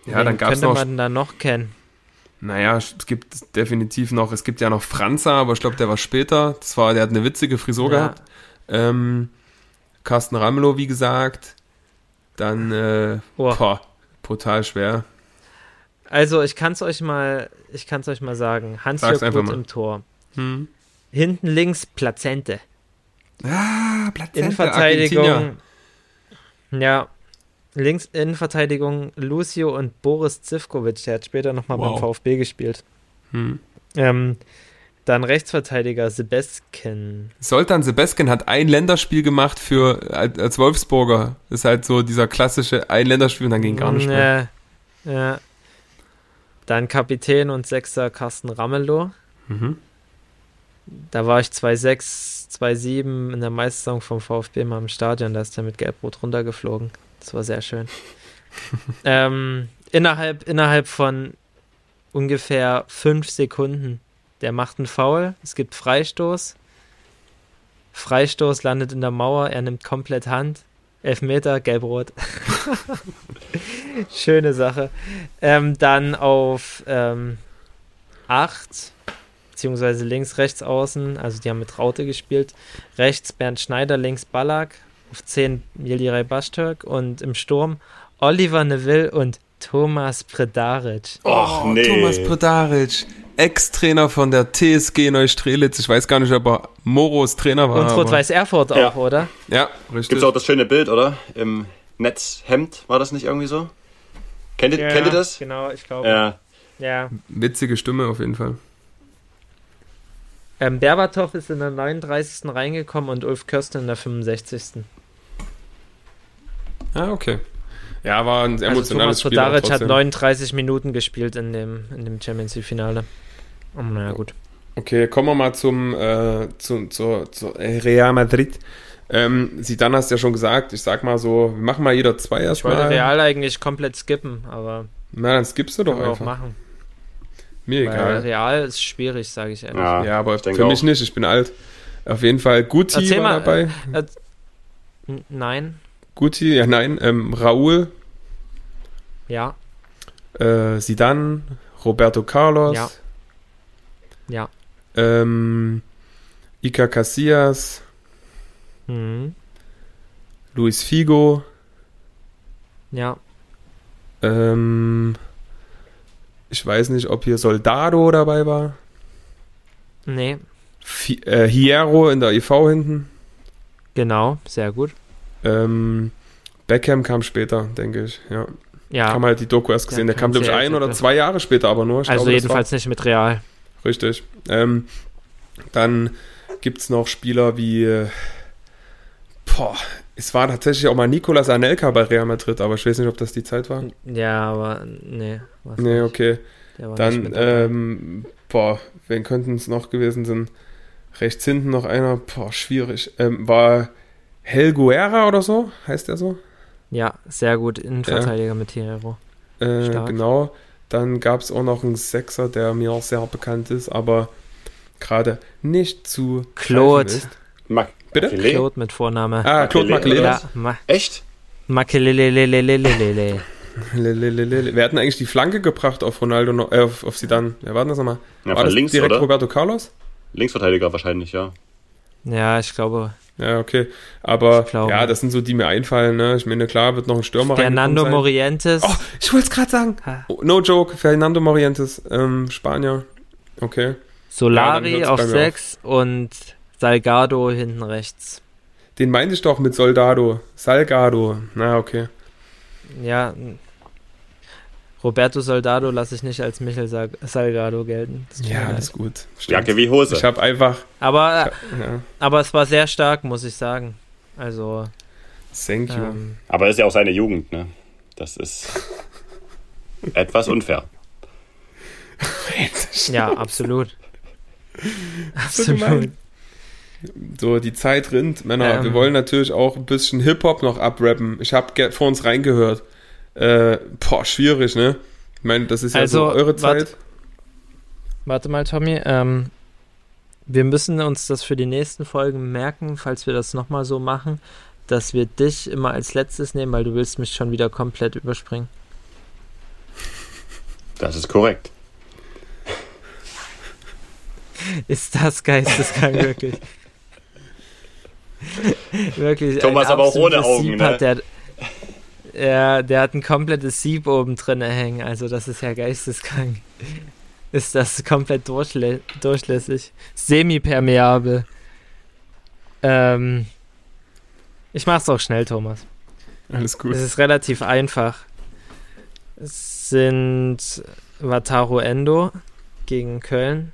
Ja, dann gab es könnte noch. man da noch kennen. Naja, es gibt definitiv noch, es gibt ja noch Franza, aber ich glaube, der war später. Das war, der hat eine witzige Frisur Ja. gehabt. Ähm, Carsten Ramelow, wie gesagt. Dann, äh, Oh. boah, brutal schwer. Also ich kann es euch mal, ich kann es euch mal sagen. Hans Sag's Jörg einfach Gut im Tor. Hm. Hinten links Plazente. Ah, Plazente, Innenverteidigung. Argentinier. Ja. Links Innenverteidigung Lucio und Boris Zivkovic. Der hat später nochmal Wow. beim VfB gespielt. Hm. Ähm, dann Rechtsverteidiger Sebeskin. Soltan Sebeskin hat ein Länderspiel gemacht für als Wolfsburger. Ist halt so dieser klassische ein Länderspiel und dann ging gar nicht mehr. Ja, ja. Dann Kapitän und Sechser Carsten Ramelow. Mhm. Da war ich 2-6, 2-7 in der Meistersaison vom VfB mal im Stadion. Da ist er mit Gelb-Rot runtergeflogen. Das war sehr schön. ähm, innerhalb, innerhalb von ungefähr fünf Sekunden. Der macht einen Foul. Es gibt Freistoß. Freistoß landet in der Mauer. Er nimmt komplett Hand. Elfmeter, Gelb-Rot. Schöne Sache. Ähm, dann auf ähm, 8 beziehungsweise links, rechts außen, also die haben mit Raute gespielt. Rechts Bernd Schneider, links Ballack, auf 10 Jeliray Bastürk und im Sturm Oliver Neville und Thomas Predaric. Och, nee. Thomas Podaric, Ex-Trainer von der TSG Neustrelitz. Ich weiß gar nicht, ob er Moros Trainer war. und Rot-Weiß Erfurt Ja. auch, oder? Ja, richtig. Gibt's auch das schöne Bild, oder? Im Netzhemd, war das nicht irgendwie so? Kennt ihr, kennt ihr das? Genau, ich glaube. Ja. Ja. Witzige Stimme auf jeden Fall. Ähm, Berbatov ist in der 39. reingekommen und Ulf Kirsten in der 65. Ah, okay. Ja, war ein Also emotionales Thomas Spiel. Predaric hat trotzdem. 39 Minuten gespielt in dem, in dem Champions League Finale. Oh, naja, gut. Okay, kommen wir mal zum, äh, zu, zu, zu Real Madrid. Ähm, Zidane hast ja schon gesagt, ich sag mal so, wir machen mal jeder zwei Ich wollte erstmal. Real eigentlich komplett skippen, aber Na, dann skippst du doch wir auch einfach. machen. Mir Weil egal. Real ist schwierig, sage ich ehrlich. Ja, Ja, aber ich denke für mich auch. nicht, ich bin alt. Auf jeden Fall Guti Erzähl war mal, dabei. Äh, n- nein, Guti, ja nein, ähm, Raúl, ja, äh, Zidane, Roberto Carlos, Ja. ja. ähm, Iker Casillas, Hm, Luis Figo, ja. ähm, ich weiß nicht, ob hier Soldado dabei war. Nee, Fi äh, Hierro in der IV hinten. genau, sehr gut. Ähm, Beckham kam später, denke ich. Ja. Ja, Haben halt die Doku erst Ja, gesehen. Der kam glaube ich, ein oder zwei Jahre später, aber nur. Ich also glaube, jedenfalls nicht mit Real. Richtig. Ähm, dann gibt es noch Spieler wie. Boah, es war tatsächlich auch mal Nicolas Anelka bei Real Madrid, aber ich weiß nicht, ob das die Zeit war. Ja, aber nee. Nee, nicht. okay. Dann, ähm, boah, wen könnten es noch gewesen sein? Rechts hinten noch einer, boah, schwierig. Ähm, war Helguera oder so? Heißt der so? ja, sehr gut. Innenverteidiger mit Hierro. Äh, genau. Dann gab es auch noch einen Sechser, der mir auch sehr bekannt ist, aber gerade nicht zu Claude. Mac Bitte? Makelele? Claude mit Vorname. Ah, Claude Makelele, ja, ma Echt? Makelelelelelelele. Lelelelele. Wer hat denn eigentlich die Flanke gebracht auf Ronaldo, noch- äh, auf, auf Zidane? Wer war denn das nochmal? Ja, war das links, direkt oder? Roberto Carlos? Linksverteidiger wahrscheinlich, ja. Ja, ich glaube. Ja, okay. Aber ja, das sind so, die mir einfallen. Ne? Ich meine, klar wird noch ein Stürmer Fernando. Morientes. Oh, ich wollte es gerade sagen. Oh, no joke, Fernando Morientes, ähm, Spanier. Okay. Ja, Solari hört's auf bei mir 6 und Salgado hinten rechts. Den meinte ich doch mit Soldado. Salgado. Na, okay. Ja. Roberto Soldado lasse ich nicht als Michel Sal Salgado gelten. Ja, alles gut. Stimmt. Jacke wie Hose. Ich habe einfach. Aber, Ja, aber es war sehr stark, muss ich sagen. Also, thank you. ähm, Aber ist ja auch seine Jugend, ne? Das ist etwas unfair. ja, absolut. So absolut. gemein. So, die Zeit rinnt. Männer, Ähm. wir wollen natürlich auch ein bisschen Hip-Hop noch abrappen. Ich habe vor uns reingehört. Äh, boah, schwierig, ne? Ich meine, das ist ja Also, so eure warte. Zeit. Warte mal, Tommy. Ähm, wir müssen uns das für die nächsten Folgen merken, falls wir das nochmal so machen, dass wir dich immer als letztes nehmen, weil du willst mich schon wieder komplett überspringen. Das ist korrekt. Ist das geisteskrank, wirklich. wirklich. Thomas aber auch ohne Augen, ne? Hat der, ja, der hat ein komplettes Sieb oben drin hängen, also das ist ja geisteskrank. Ist das komplett durchlä durchlässig. Semipermeabel. Ähm, ich mach's auch schnell, Thomas. Alles gut. Es ist relativ einfach. Es sind Wataru Endo gegen Köln,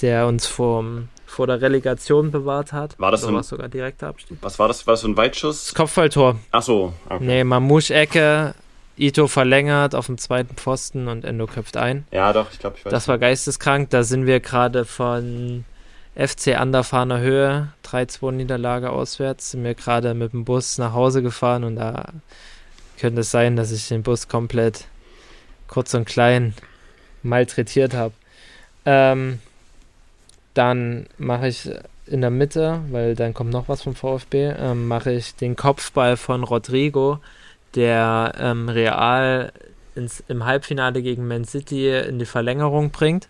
der uns vom, vor der Relegation bewahrt hat. War das so ein- sogar direkter Abstieg. Was war das? War das so ein Das Weitschuss? Kopfballtor. Ach so. Okay. Nee, Mamouche-Ecke, Ito verlängert auf dem zweiten Pfosten und Endo köpft ein. Ja, doch, ich glaube, ich weiß. Das war geisteskrank. Da sind wir gerade von FC Anderfahrener Höhe, 3-2 Niederlage auswärts, sind wir gerade mit dem Bus nach Hause gefahren und da könnte es sein, dass ich den Bus komplett kurz und klein malträtiert habe. Ähm, dann mache ich in der Mitte, weil dann kommt noch was vom VfB, ähm, mache ich den Kopfball von Rodrigo, der ähm, Real ins, im Halbfinale gegen Man City in die Verlängerung bringt.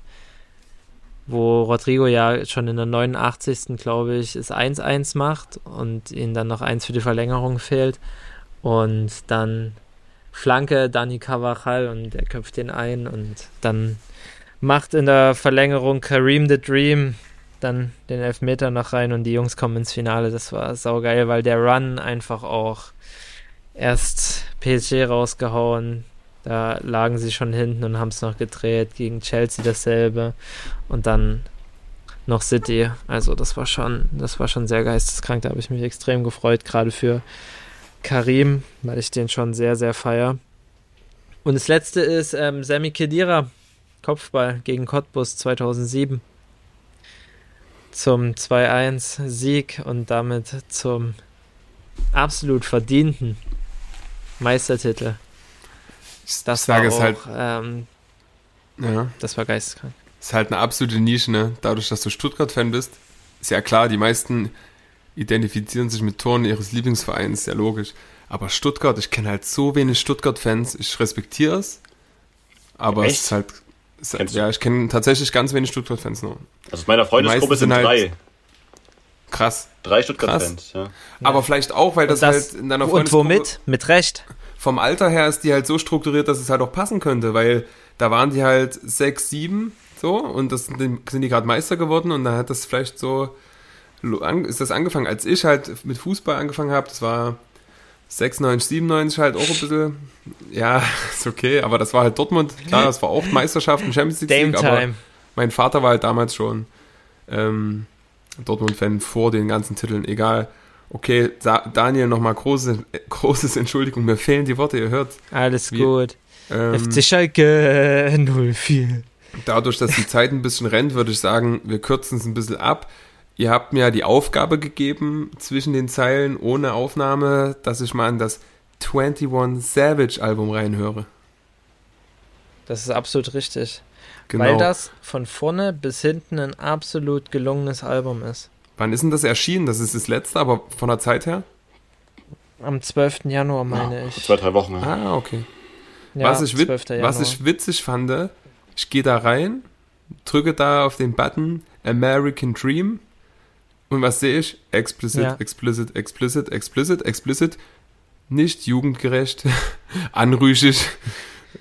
Wo Rodrigo ja schon in der 89. glaube ich, es 1-1 macht und ihnen dann noch eins für die Verlängerung fehlt. Und dann Flanke Dani Carvajal und er köpft den ein und dann macht in der Verlängerung Kareem the Dream dann den Elfmeter noch rein und die Jungs kommen ins Finale. Das war saugeil, weil der Run einfach auch erst PSG rausgehauen, da lagen sie schon hinten und haben es noch gedreht. Gegen Chelsea dasselbe. Und dann noch City. Also das war schon, das war schon sehr geisteskrank. Da habe ich mich extrem gefreut, gerade für Karim, weil ich den schon sehr, sehr feier. Und das letzte ist ähm, Sammy Kedira, Kopfball gegen Cottbus 2007. Zum 2-1 Sieg und damit zum absolut verdienten Meistertitel. Das ich sage war es auch, halt, ähm, ja, das war geisteskrank. ist halt eine absolute Nische, ne? Dadurch, dass du Stuttgart-Fan bist, ist ja klar, die meisten identifizieren sich mit Toren ihres Lieblingsvereins, sehr logisch. Aber Stuttgart, ich kenne halt so wenig Stuttgart-Fans, ich respektiere es, aber Echt? es ist halt, ja, ich kenne tatsächlich ganz wenig Stuttgart-Fans nur. Also aus meiner Freundesgruppe sind sind drei. halt- Krass. Drei Stuttgart-Fans, ja. Aber vielleicht auch, weil das, Das, halt in deiner und Freundesgruppe womit? Mit Recht. vom Alter her ist die halt so strukturiert, dass es halt auch passen könnte, weil da waren die halt sechs, sieben, so, und das sind die, die gerade Meister geworden und dann hat das vielleicht so, ist das angefangen, als ich halt mit Fußball angefangen habe, das war 96, 97 halt auch ein bisschen, ja, ist okay, aber das war halt Dortmund, klar, das war auch Meisterschaften, Champions League, Dame aber Time. mein Vater war halt damals schon ähm, Dortmund-Fan vor den ganzen Titeln, egal. Okay, Sa Daniel, nochmal große, großes Entschuldigung, mir fehlen die Worte, ihr hört. Alles Wir- gut. Ähm, FC Schalke 04. dadurch, dass die Zeit ein bisschen rennt, würde ich sagen, wir kürzen es ein bisschen ab. Ihr habt mir ja die Aufgabe gegeben, zwischen den Zeilen ohne Aufnahme, dass ich mal an das 21 Savage Album reinhöre. Das ist absolut richtig. Genau. Weil das von vorne bis hinten ein absolut gelungenes Album ist. Wann ist denn das erschienen? Das ist das letzte, aber von der Zeit her? Am 12. Januar, meine ja, ich. Zwei, drei Wochen. Ja. Ah, okay. Ja, was, ich wit- 12. Januar. was ich witzig fand, ich gehe da rein, drücke da auf den Button American Dream und was sehe ich? Explicit, Ja. explicit, explicit, explicit, explicit, nicht jugendgerecht, anrüchig.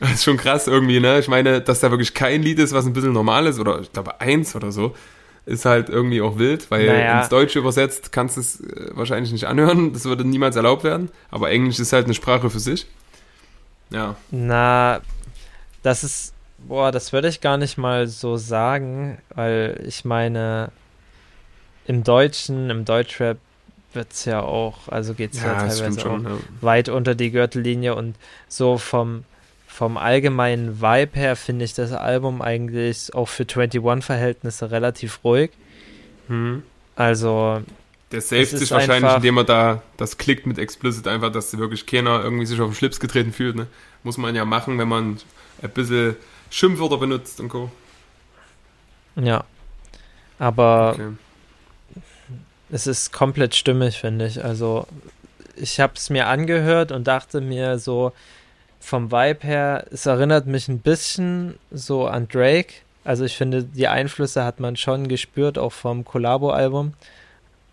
Das ist schon krass irgendwie, ne? Ich meine, dass da wirklich kein Lied ist, was ein bisschen normal ist, oder ich glaube eins oder so, ist halt irgendwie auch wild, weil Naja. ins Deutsche übersetzt kannst du es äh, wahrscheinlich nicht anhören, das würde niemals erlaubt werden, aber Englisch ist halt eine Sprache für sich. Ja. Na, das ist, boah, das würde ich gar nicht mal so sagen, weil ich meine, im Deutschen, im Deutschrap wird es ja auch, also geht es ja, stimmt teilweise auch schon. Ja. weit unter die Gürtellinie und so vom, vom allgemeinen Vibe her finde ich das Album eigentlich auch für 21-Verhältnisse relativ ruhig. Mhm. Also, Der saved ist sich wahrscheinlich, einfach- indem er da das klickt mit Explicit einfach, dass wirklich keiner irgendwie sich auf den Schlips getreten fühlt. Ne? Muss man ja machen, wenn man ein bisschen Schimpfwörter benutzt und Co. ja. Aber Okay. Es ist komplett stimmig, finde ich. Also, ich habe es mir angehört und dachte mir so, vom Vibe her, es erinnert mich ein bisschen so an Drake. Also, ich finde, die Einflüsse hat man schon gespürt, auch vom Collabo-Album.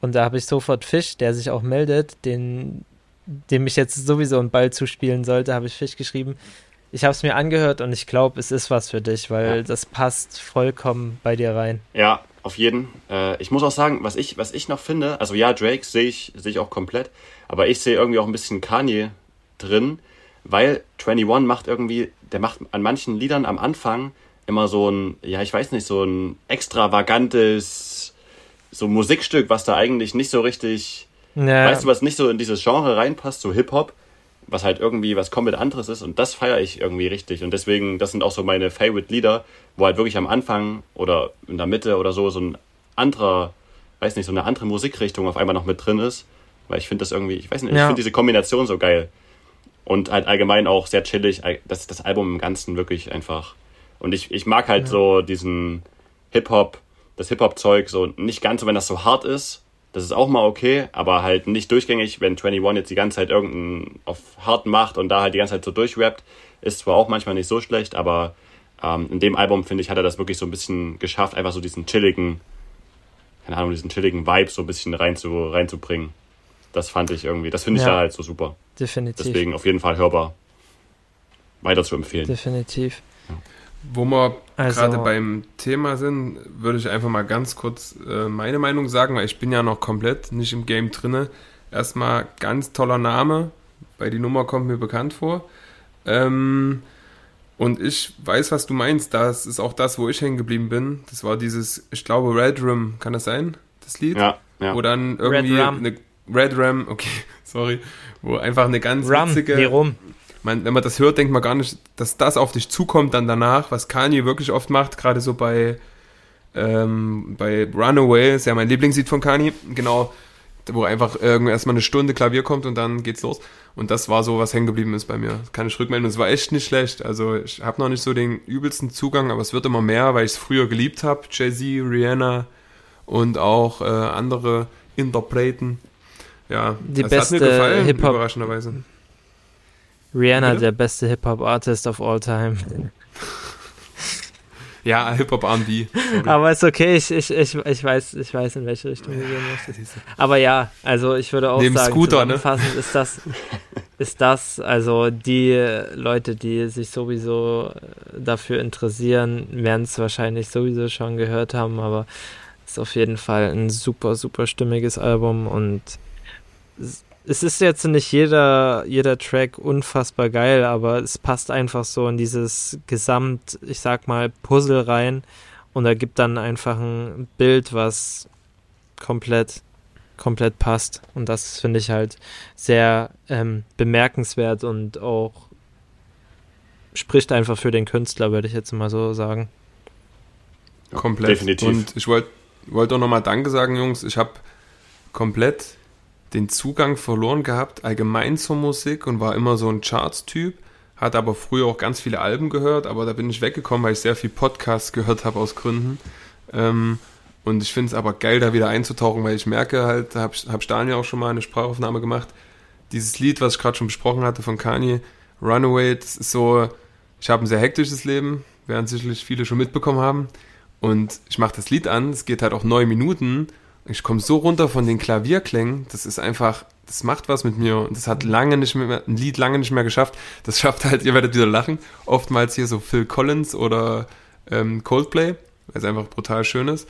Und da habe ich sofort Fisch, der sich auch meldet, den, dem ich jetzt sowieso einen Ball zuspielen sollte, habe ich Fisch geschrieben. Ich habe es mir angehört und ich glaube, es ist was für dich, weil Ja. das passt vollkommen bei dir rein. Ja, auf jeden. Äh, ich muss auch sagen, was ich, was ich noch finde, also ja, Drake sehe ich, sehe ich auch komplett, aber ich sehe irgendwie auch ein bisschen Kanye drin, weil 21 macht irgendwie, der macht an manchen Liedern am Anfang immer so ein, ja, ich weiß nicht, so ein extravagantes, so Musikstück, was da eigentlich nicht so richtig, Ja, weißt du, was nicht so in dieses Genre reinpasst, so Hip-Hop, was halt irgendwie was komplett anderes ist und das feiere ich irgendwie richtig und deswegen, das sind auch so meine Favorite-Lieder, wo halt wirklich am Anfang oder in der Mitte oder so so ein anderer, weiß nicht, so eine andere Musikrichtung auf einmal noch mit drin ist, weil ich finde das irgendwie, ich weiß nicht, ich Ja. finde diese Kombination so geil und halt allgemein auch sehr chillig, das, das Album im Ganzen wirklich einfach und ich, ich mag halt so diesen Hip-Hop, das Hip-Hop-Zeug so nicht ganz so, wenn das so hart ist, das ist auch mal okay, aber halt nicht durchgängig, wenn 21 jetzt die ganze Zeit irgendeinen auf hart macht und da halt die ganze Zeit so durchrappt, ist zwar auch manchmal nicht so schlecht, aber ähm, in dem Album, finde ich, hat er das wirklich so ein bisschen geschafft, einfach so diesen chilligen, keine Ahnung, diesen chilligen Vibe so ein bisschen rein zu, reinzubringen. Das fand ich irgendwie, das finde ich Ja. da halt so super. definitiv. Deswegen auf jeden Fall hörbar. Weiter zu empfehlen. Definitiv. Wo wir Also- gerade beim Thema sind, würde ich einfach mal ganz kurz äh, meine Meinung sagen, weil ich bin ja noch komplett nicht im Game drinne. Erstmal ganz toller Name, weil die Nummer kommt mir bekannt vor. Ähm, und ich weiß, was du meinst. Das ist auch das, wo ich hängen geblieben bin. Das war dieses, ich glaube, Red Rum, kann das sein? Das Lied? Ja, ja. Wo dann irgendwie Rum. eine Red Ram, okay, sorry, wo einfach eine ganz Rum, witzige wie rum. Man, wenn man das hört, denkt man gar nicht, dass das auf dich zukommt dann danach, was Kanye wirklich oft macht, gerade so bei, ähm, bei Runaway, ist ja mein Lieblingslied von Kanye, genau, wo einfach irgendwie erstmal eine Stunde Klavier kommt und dann geht's los. Und das war so, was hängen geblieben ist bei mir. Das kann ich rückmelden. Und es war echt nicht schlecht. Also ich habe noch nicht so den übelsten Zugang, aber es wird immer mehr, weil ich es früher geliebt habe. Jay-Z, Rihanna und auch äh, andere Interpreten. Ja, Die das hat mir beste gefallen, Hip-Hop- überraschenderweise. Rihanna, der beste Hip-Hop-Artist of all time. Ja, Hip-Hop R&B. Aber ist okay, ich, ich, ich, ich, weiß, ich weiß, in welche Richtung du gehen möchtest. Aber ja, also ich würde auch Neben sagen, Scooter, ne? zusammenfassend ist das, ist das, also die Leute, die sich sowieso dafür interessieren, werden es wahrscheinlich sowieso schon gehört haben, aber ist auf jeden Fall ein super, super stimmiges Album und es- ist jetzt nicht jeder, jeder Track unfassbar geil, aber es passt einfach so in dieses Gesamt, ich sag mal, Puzzle rein und ergibt dann einfach ein Bild, was komplett, komplett passt. Und das finde ich halt sehr ähm, bemerkenswert und auch spricht einfach für den Künstler, würde ich jetzt mal so sagen. Komplett. Definitiv. Und ich wollte wollt auch nochmal Danke sagen, Jungs. Ich habe komplett den Zugang verloren gehabt, allgemein zur Musik und war immer so ein Charts-Typ. Hatte aber früher auch ganz viele Alben gehört, aber da bin ich weggekommen, weil ich sehr viel Podcasts gehört habe aus Gründen. Ähm, und ich finde es aber geil, da wieder einzutauchen, weil ich merke halt, da habe hab Staniel auch schon mal eine Sprachaufnahme gemacht, dieses Lied, was ich gerade schon besprochen hatte von Kanye, Runaway, das ist so, ich habe ein sehr hektisches Leben, werden sicherlich viele schon mitbekommen haben. Und ich mache das Lied an, es geht halt auch neun Minuten. Ich komme so runter von den Klavierklängen, das ist einfach, das macht was mit mir. Und das hat lange nicht mehr, ein Lied lange nicht mehr geschafft. Das schafft halt, ihr werdet wieder lachen, oftmals hier so Phil Collins oder ähm, Coldplay, weil es einfach brutal schön ist.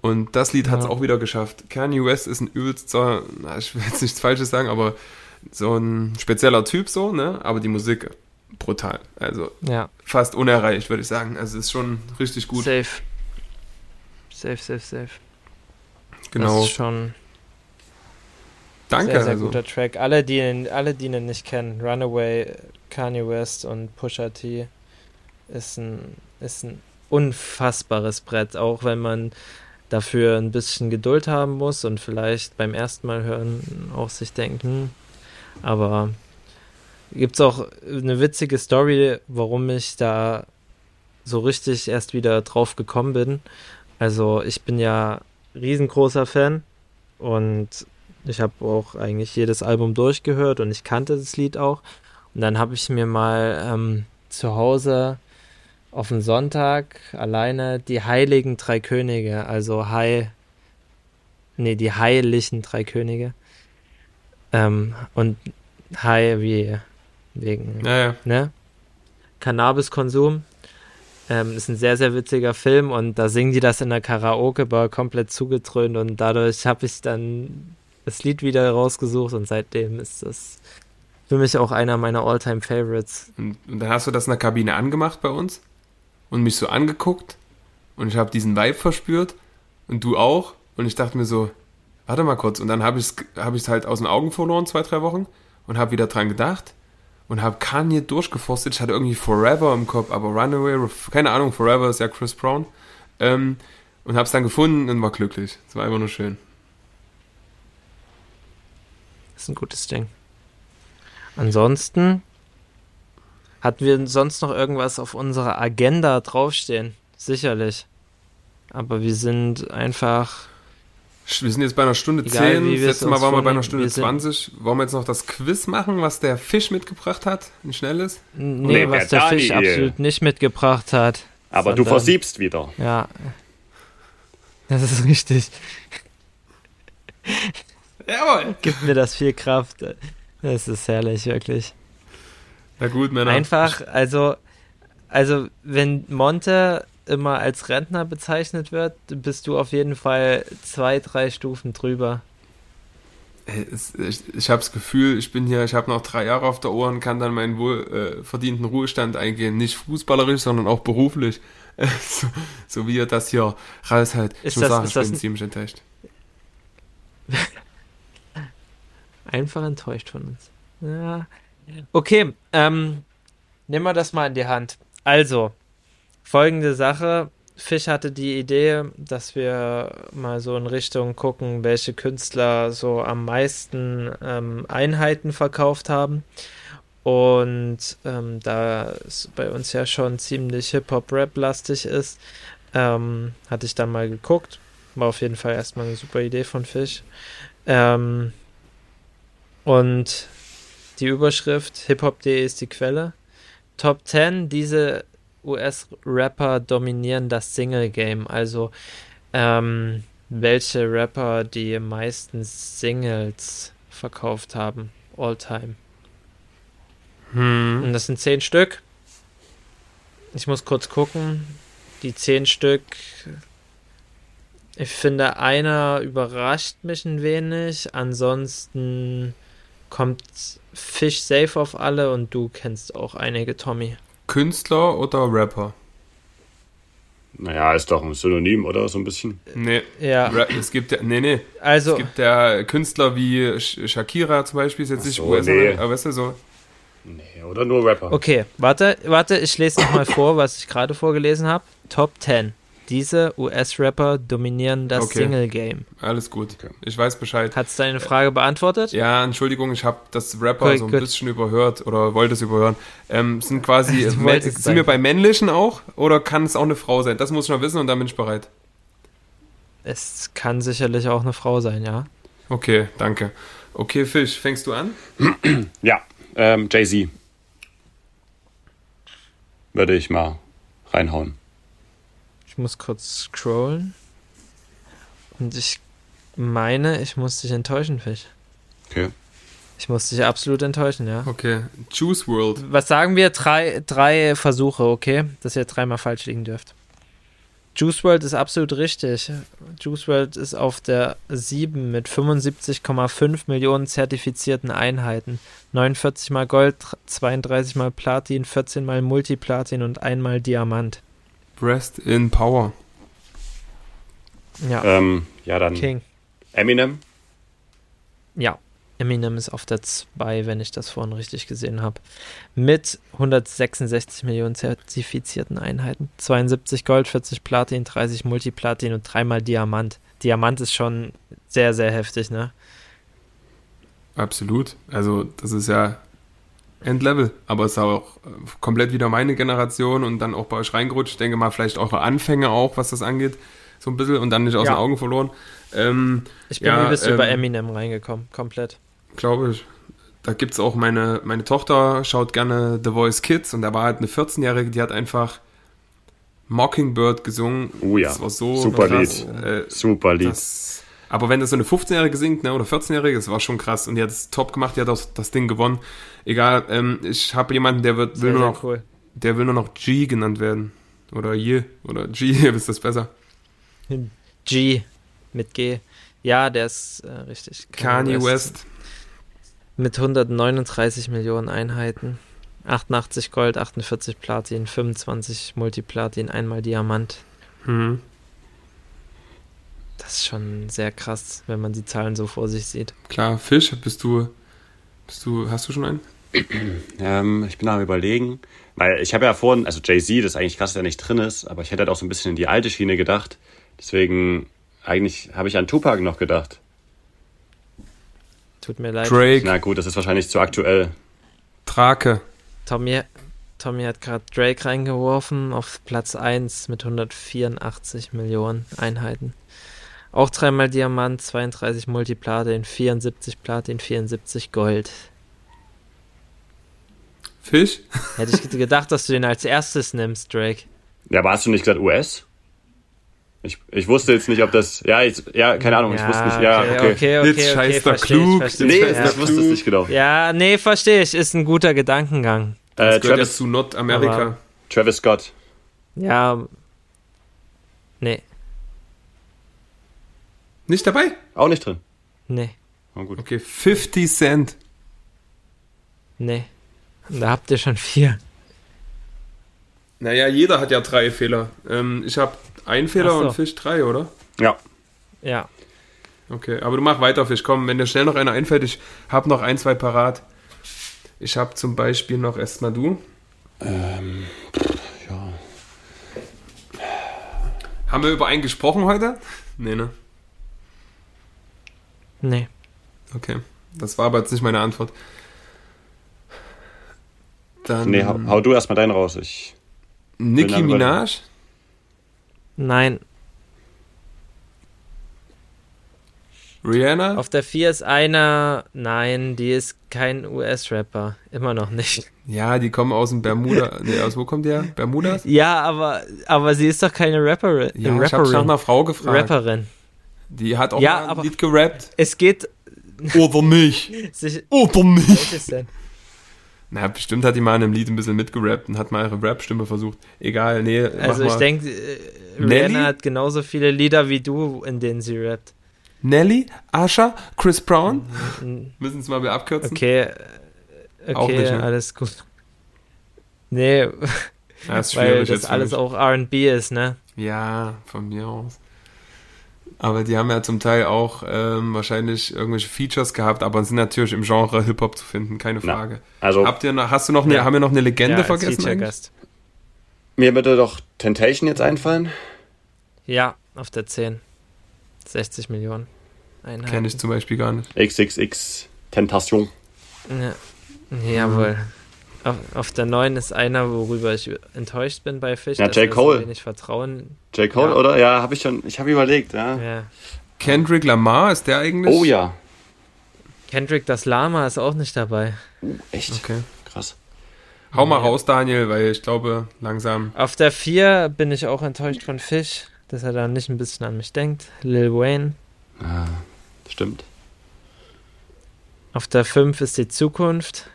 Und das Lied hat es auch wieder geschafft. Kanye West ist ein übelst, so, na, ich will jetzt nichts Falsches sagen, aber so ein spezieller Typ so, ne? Aber die Musik brutal. Also Ja, fast unerreicht, würde ich sagen. Also ist schon richtig gut. safe. Safe, safe, safe. Genau. Das ist schon Danke. sehr, sehr also. guter Track. Alle die, ihn, alle, die ihn nicht kennen, Runaway, Kanye West und Pusha T, ist ein, ist ein unfassbares Brett, auch wenn man dafür ein bisschen Geduld haben muss und vielleicht beim ersten Mal hören auch sich denken, aber gibt es auch eine witzige Story, warum ich da so richtig erst wieder drauf gekommen bin. Also ich bin ja riesengroßer Fan und ich habe auch eigentlich jedes Album durchgehört und ich kannte das Lied auch. Und dann habe ich mir mal ähm, zu Hause auf den Sonntag alleine die Heiligen Drei Könige, also High, nee, die Heiligen Drei Könige. Ähm, und High wie wegen Ja, ja. ne? Cannabiskonsum. Ähm, ist ein sehr, sehr witziger Film und da singen die das in der Karaoke-Bar komplett zugedröhnt und dadurch habe ich dann das Lied wieder rausgesucht und seitdem ist das für mich auch einer meiner All-Time-Favorites. Und, und dann hast du das in der Kabine angemacht bei uns und mich so angeguckt und ich habe diesen Vibe verspürt und du auch und ich dachte mir so, warte mal kurz und dann habe ich es hab halt aus den Augen verloren, zwei, drei Wochen und habe wieder dran gedacht und habe Kanye durchgeforstet. Ich hatte irgendwie Forever im Kopf, aber Runaway, keine Ahnung, Forever ist ja Chris Brown. Ähm, und habe es dann gefunden und war glücklich. Es war einfach nur schön. ist ein gutes Ding. Ansonsten hatten wir sonst noch irgendwas auf unserer Agenda draufstehen. Sicherlich. Aber wir sind einfach Wir sind jetzt bei einer Stunde Egal, 10. wie Das wir es letzte Mal waren wir bei einer Stunde wir sind- 20. Wollen wir jetzt noch das Quiz machen, was der Fisch mitgebracht hat? Ein schnelles? Nee, Nee, was der der Fisch Daniel. absolut nicht mitgebracht hat. Aber du sondern- versiebst wieder. Ja. Das ist richtig. Jawohl. Gibt mir das viel Kraft. Das ist herrlich, wirklich. Na gut, Männer. Einfach, also, also, wenn Monte immer als Rentner bezeichnet wird, bist du auf jeden Fall zwei, drei Stufen drüber. Es- Ich, ich habe das Gefühl, ich bin hier, ich habe noch drei Jahre auf der Ohr und kann dann meinen wohl äh, verdienten Ruhestand eingehen. Nicht fußballerisch, sondern auch beruflich. so, so wie ihr das hier raushält. Ich Ist muss das- sagen, ich bin ziemlich enttäuscht. Einfach enttäuscht von uns. Ja. Okay, ähm, nehmen wir das mal in die Hand. Also, folgende Sache. Fisch hatte die Idee, dass wir mal so in Richtung gucken, welche Künstler so am meisten ähm, Einheiten verkauft haben. Und ähm, da es bei uns ja schon ziemlich Hip-Hop-Rap-lastig ist, ähm, hatte ich dann mal geguckt. War auf jeden Fall erstmal eine super Idee von Fisch. Ähm, und die Überschrift hiphop.de ist die Quelle. Top 10, diese US-Rapper dominieren das Single-Game. Also ähm, welche Rapper die meisten Singles verkauft haben, all time. Hm. Und das sind zehn Stück. Ich muss kurz gucken. Die zehn Stück. Ich finde, einer überrascht mich ein wenig. Ansonsten kommt Fish safe auf alle und du kennst auch einige, Tommy. Künstler oder Rapper? Naja, ist doch ein Synonym, oder? So ein bisschen. Nee. Ja, es gibt ja, nee, nee. also Es gibt ja Künstler wie Sh Shakira zum Beispiel, ist jetzt Ach nicht so, US, nee. aber weißt du, so. Nee, oder nur Rapper. Okay, warte, warte, ich lese nochmal vor, was ich gerade vorgelesen habe. Top 10. Diese US-Rapper dominieren das Okay. Single-Game. Alles gut. Okay. Ich weiß Bescheid. Hat's deine Frage beantwortet? Ja, Entschuldigung, ich habe das Rapper Gut, so ein gut. bisschen überhört oder wollte es überhören. Ähm, sind quasi, sind sein. wir bei männlichen auch oder kann es auch eine Frau sein? Das muss ich noch wissen und dann bin ich bereit. Es kann sicherlich auch eine Frau sein, ja. Okay, danke. Okay, Fisch, fängst du an? Ja, ähm, Jay-Z. Würde ich mal reinhauen. Ich muss kurz scrollen. Und ich meine, ich muss dich enttäuschen, Fisch. Okay. Ich muss dich absolut enttäuschen, ja. Okay, Juice World. Was sagen wir? Drei, drei Versuche, okay? Dass ihr dreimal falsch liegen dürft. Juice World ist absolut richtig. Juice World ist auf der 7 mit 75,5 Millionen zertifizierten Einheiten. 49 mal Gold, 32 mal Platin, 14 mal Multiplatin und einmal Diamant. Rest in Power. Ja, Ähm, ja, dann King. Eminem. Ja, Eminem ist auf der 2, wenn ich das vorhin richtig gesehen habe. Mit 166 Millionen zertifizierten Einheiten. 72 Gold, 40 Platin, 30 Multiplatin und dreimal Diamant. Diamant ist schon sehr, sehr heftig, ne? Absolut. Also, das ist ja Endlevel. Aber es ist auch äh, komplett wieder meine Generation und dann auch bei euch reingerutscht. Ich denke mal, vielleicht eure Anfänge auch, was das angeht. So ein bisschen und dann nicht aus Ja. den Augen verloren. Ähm, Ich bin Ja, übelst ähm, über Eminem reingekommen, komplett. glaube ich. Da gibt es auch meine, meine Tochter, schaut gerne The Voice Kids und da war halt eine 14-Jährige, die hat einfach Mockingbird gesungen. Oh ja, Das war so super krass. Lied. Äh, Super Lied. das, aber wenn das so eine 15-Jährige singt, ne, oder 14-Jährige, das war schon krass. Und die hat es top gemacht, die hat auch das Ding gewonnen. Egal, ähm, ich habe jemanden, der wird, will Sehr, nur noch, cool. der will nur noch G genannt werden. Oder Ye, oder G, ihr wisst das besser. G mit G. Ja, der ist äh, richtig. Kanye West. Mit 139 Millionen Einheiten. 88 Gold, 48 Platin, 25 Multiplatin, einmal Diamant. Mhm. Das ist schon sehr krass, wenn man die Zahlen so vor sich sieht. Klar, Fisch, bist du, bist du, hast du schon einen? Ähm, ich bin am überlegen, weil ich habe ja vorhin, also Jay-Z, das ist eigentlich krass, dass er nicht drin ist, aber ich hätte halt auch so ein bisschen in die alte Schiene gedacht. Deswegen, eigentlich habe ich an Tupac noch gedacht. Tut mir leid. Drake, Na gut, das ist wahrscheinlich zu aktuell. Drake. Tommy, Tommy hat gerade Drake reingeworfen auf Platz 1 mit 184 Millionen Einheiten. Auch dreimal Diamant, 32 Multiplatin, 74 Platin, 74 Gold. Fisch? Hätte ich gedacht, dass du den als erstes nimmst, Drake. Ja, aber hast du nicht gesagt US? Ich, ich wusste jetzt nicht, ob das. Ja, ich, ja keine Ahnung, ich wusste nicht. Ja, okay. okay, okay, okay, Jetzt scheißt er versteh ich, klug. ich. Nee, Jetzt ja. ich wusste es nicht genau. ja, nee, verstehe ich. Ist ein guter Gedankengang. Äh, Das gehört ja Travis, zu Nordamerika. Aber- Travis Scott. Ja, nee, Nicht dabei? Auch nicht drin. nee, Oh, gut. Okay, 50 Cent. nee. Da habt ihr schon vier. Naja, jeder hat ja drei Fehler. Ähm, ich habe einen Fehler so. und Fisch drei, oder? Ja. Ja, Okay, aber du mach weiter, Fisch. Komm, wenn dir schnell noch einer einfällt, ich habe noch ein, zwei parat. Ich habe zum Beispiel noch erstmal du. Ähm, ja. Haben wir über einen gesprochen heute? Nee, ne? Nee. Okay. Das war aber jetzt nicht meine Antwort. Dann Nee, hau, hau du erstmal deinen raus. Ich, Nicki. Minaj. Nein, Rihanna. auf der 4 ist einer, nein, die ist kein US-Rapper. Immer noch nicht. Ja, die kommen aus dem Bermuda. Nee, aus wo kommt der? Bermudas? Ja, aber, aber sie ist doch keine Rapperin. Ja, ich habe nach einer Frau gefragt. Rapperin. Die hat auch Ja, mal ein aber- Lied gerappt. Es geht Oder mich. Oder mich. Welches denn? Na, bestimmt hat die mal in einem Lied ein bisschen mitgerappt und hat mal ihre Rap-Stimme versucht. Egal, nee, Also ich denke, äh, Nelly? Rihanna hat genauso viele Lieder wie du, in denen sie rappt. Nelly, Asha, Chris Brown. Mm, Müssen es mal wieder abkürzen. Okay, äh, okay, Auch nicht, ne? alles gut. Nee, Ja, ist weil das alles auch R&B ist, ne? Ja, von mir aus. Aber die haben ja zum Teil auch ähm, wahrscheinlich irgendwelche Features gehabt, aber sind natürlich im Genre Hip-Hop zu finden, keine Na, Frage. also, Habt ihr noch, hast du noch eine, Ja. haben wir noch eine Legende ja, vergessen? eigentlich? Mir würde doch Temptation jetzt einfallen. Ja, auf der 10. 60 Millionen. Einheiten. Kenne ich zum Beispiel gar nicht. XXX Tentation. Ja, jawohl. Auf, auf der 9 ist einer, worüber ich enttäuscht bin bei Fisch. Ja, J. Cole. So wenig Vertrauen. J. Cole, Ja. oder? Ja, habe ich schon. Ich habe überlegt, ja. Ja. Kendrick Lamar, ist der eigentlich? Oh ja. Kendrick das Lama ist auch nicht dabei. Uh, echt? Okay. Krass. Hau mal Ja. raus, Daniel, weil ich glaube, langsam. Auf der 4 bin ich auch enttäuscht von Fish, dass er da nicht ein bisschen an mich denkt. Lil Wayne. Ah, stimmt. Auf der 5 ist die Zukunft.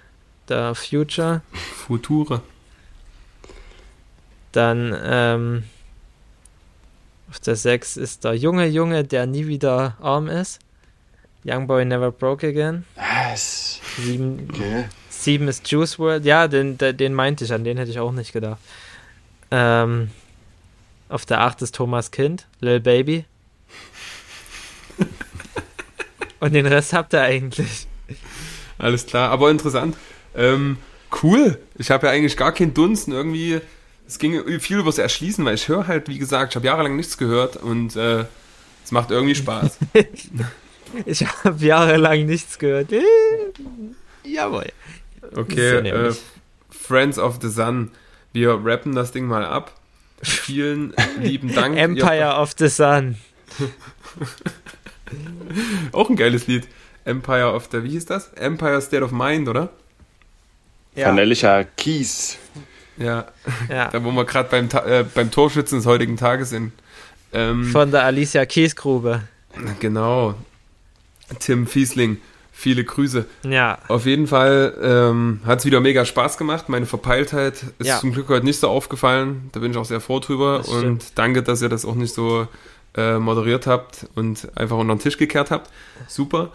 Der Future. Future. Dann ähm, auf der 6 ist der junge Junge, der nie wieder arm ist. Young Boy Never Broke Again. Was? 7, Okay. 7 ist Juice World. Ja, den, den, den meinte ich, an den hätte ich auch nicht gedacht. Ähm, auf der 8 ist Thomas Kind, Lil Baby. Und den Rest habt ihr eigentlich. Alles klar, aber interessant. Ähm, cool. Ich habe ja eigentlich gar keinen Dunst. und Irgendwie, es ging viel übers Erschließen, weil ich höre halt, wie gesagt, ich habe jahrelang nichts gehört und äh, es macht irgendwie Spaß. Ich habe jahrelang nichts gehört. Äh, Jawohl. Okay, So äh. Friends of the Sun. Wir rappen das Ding mal ab. Vielen lieben Dank. Empire of the Sun. auch ein geiles Lied. Empire of the, wie hieß das? Empire State of Mind, oder? Vanellicher Kies. Ja, Ja. da wo wir gerade beim, äh, beim Torschützen des heutigen Tages sind. Ähm, Von der Alicia Kiesgrube. genau. Tim Fiesling, viele Grüße. Ja. Auf jeden Fall ähm, hat es wieder mega Spaß gemacht. Meine Verpeiltheit ist Ja. zum Glück heute nicht so aufgefallen. Da bin ich auch sehr froh drüber. Das Und stimmt. danke, dass ihr das auch nicht so äh, moderiert habt und einfach unter den Tisch gekehrt habt. Super.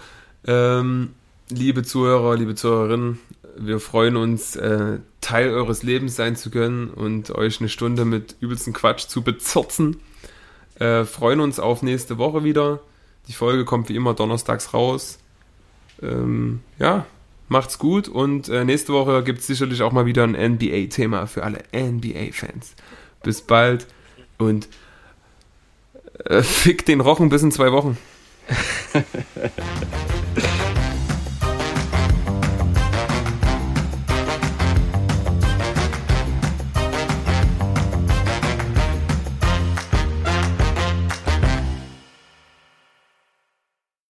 Ähm, liebe Zuhörer, liebe Zuhörerinnen, wir freuen uns, äh, Teil eures Lebens sein zu können und euch eine Stunde mit übelsten Quatsch zu bezirzen. Äh, freuen uns auf nächste Woche wieder. Die Folge kommt wie immer donnerstags raus. Ähm, ja, macht's gut und äh, nächste Woche gibt es sicherlich auch mal wieder ein NBA-Thema für alle NBA-Fans. Bis bald und äh, fick den Rochen bis in zwei Wochen.